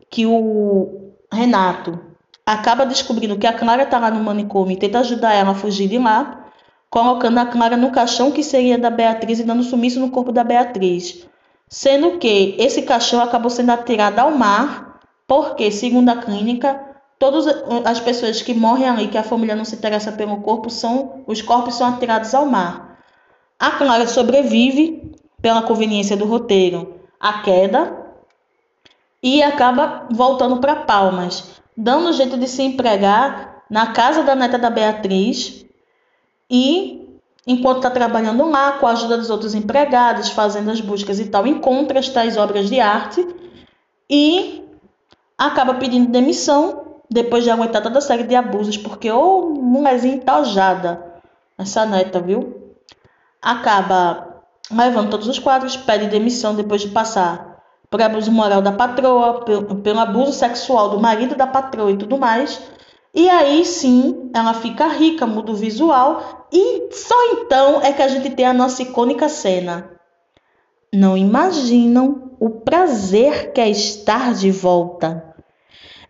S1: que o Renato acaba descobrindo que a Clara está lá no manicômio e tenta ajudar ela a fugir de lá. colocando a Clara no caixão que seria da Beatriz e dando sumiço no corpo da Beatriz. Sendo que esse caixão acabou sendo atirado ao mar, porque, segundo a clínica, todas as pessoas que morrem ali, que a família não se interessa pelo corpo, são os corpos são atirados ao mar. A Clara sobrevive pela conveniência do roteiro à queda e acaba voltando para Palmas, dando jeito de se empregar na casa da neta da Beatriz e enquanto está trabalhando lá com a ajuda dos outros empregados, fazendo as buscas e tal, encontra as tais obras de arte e acaba pedindo demissão depois de aguentar toda a série de abusos, porque oh, mulherzinha entojada, essa neta, viu? Acaba levando todos os quadros, pede demissão depois de passar por abuso moral da patroa, pelo, pelo abuso sexual do marido da patroa e tudo mais. E aí sim, ela fica rica, muda o visual e só então é que a gente tem a nossa icônica cena. Não imaginam o prazer que é estar de volta.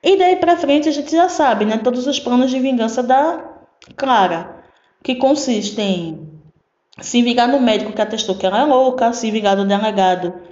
S1: E daí para frente a gente já sabe, né? Todos os planos de vingança da Clara, que consistem em se vingar no médico que atestou que ela é louca, se vingar do delegado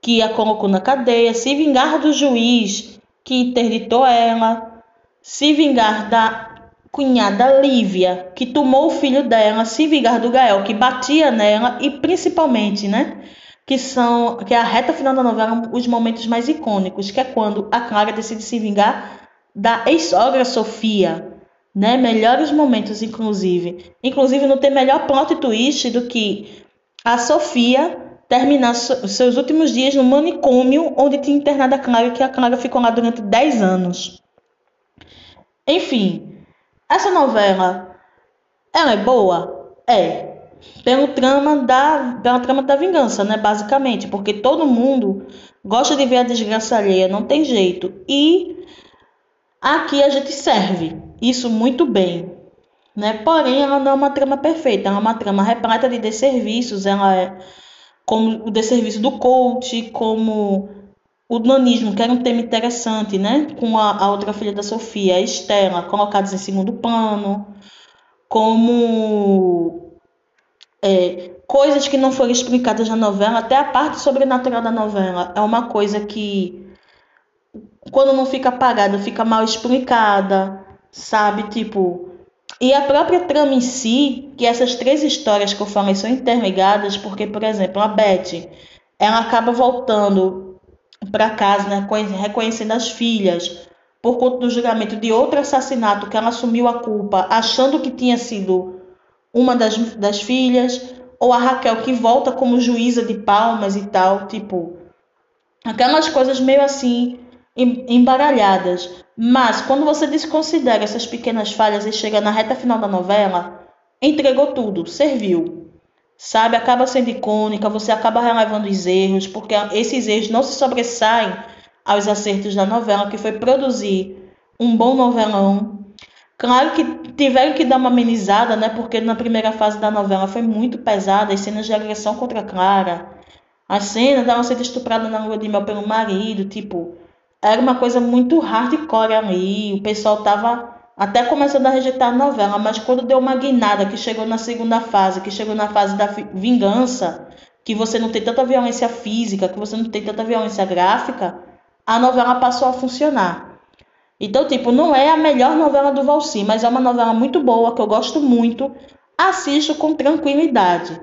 S1: que a colocou na cadeia, se vingar do juiz que interditou ela, se vingar da cunhada Lívia, que tomou o filho dela, se vingar do Gael, que batia nela e principalmente, né, que são que é a reta final da novela, os momentos mais icônicos, que é quando a Clara decide se vingar da ex-sogra Sofia, né, melhores momentos inclusive. Inclusive não tem melhor plot twist do que a Sofia terminar seus últimos dias no manicômio onde tinha internado a Clara, que a Clara ficou lá durante 10 anos. Enfim, essa novela, ela é boa? É. Pelo trama da, pela trama da vingança, né, basicamente, porque todo mundo gosta de ver a desgraça alheia, não tem jeito. E aqui a gente serve isso muito bem, né? Porém, ela não é uma trama perfeita, ela é uma trama repleta de desserviços, ela é como o desserviço do coach, como o nanismo, que era um tema interessante, né? Com a, a outra filha da Sofia, a Estela, colocados em segundo plano, como é, coisas que não foram explicadas na novela, até a parte sobrenatural da novela é uma coisa que, quando não fica apagada, fica mal explicada, sabe? Tipo, e a própria trama em si, que essas três histórias que eu falei são interligadas, porque, por exemplo, a Beth, ela acaba voltando para casa, né, reconhecendo as filhas, por conta do julgamento de outro assassinato que ela assumiu a culpa, achando que tinha sido uma das, das filhas, ou a Raquel que volta como juíza de palmas e tal, tipo, aquelas coisas meio assim embaralhadas. Mas quando você desconsidera essas pequenas falhas e chega na reta final da novela, entregou tudo, serviu. Sabe, acaba sendo icônica, você acaba relevando os erros, porque esses erros não se sobressaem aos acertos da novela, que foi produzir um bom novelão. Claro que tiveram que dar uma amenizada, né? Porque na primeira fase da novela foi muito pesada, as cenas de agressão contra a Clara, as cenas dela sendo estuprada na lua de mel pelo marido, tipo, era uma coisa muito hardcore ali. O pessoal tava até começando a rejeitar a novela, mas quando deu uma guinada, que chegou na segunda fase, que chegou na fase da vingança, que você não tem tanta violência física, que você não tem tanta violência gráfica, a novela passou a funcionar. Então, tipo, não é a melhor novela do Valci, mas é uma novela muito boa, que eu gosto muito. Assisto com tranquilidade.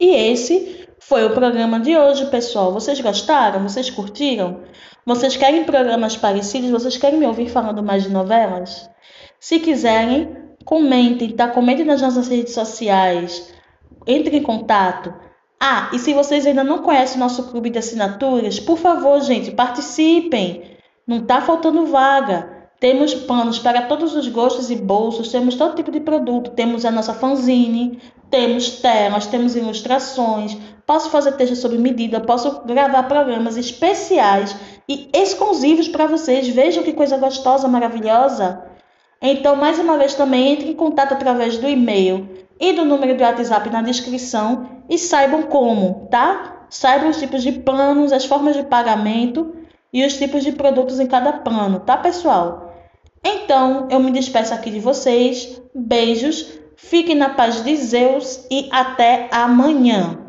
S1: E esse foi o programa de hoje, pessoal. Vocês gostaram? Vocês curtiram? Vocês querem programas parecidos? Vocês querem me ouvir falando mais de novelas? Se quiserem, comentem, tá? Comentem nas nossas redes sociais. Entre em contato. Ah, e se vocês ainda não conhecem o nosso clube de assinaturas, por favor, gente, participem. Não tá faltando vaga. Temos planos para todos os gostos e bolsos, temos todo tipo de produto. Temos a nossa fanzine, temos telas, temos ilustrações, posso fazer texto sob medida, posso gravar programas especiais e exclusivos para vocês. Vejam que coisa gostosa, maravilhosa. Então, mais uma vez, também entre em contato através do e-mail e do número do WhatsApp na descrição e saibam como, tá? Saibam os tipos de planos, as formas de pagamento e os tipos de produtos em cada plano, tá, pessoal? Então, eu me despeço aqui de vocês. Beijos, fiquem na paz de Zeus e até amanhã.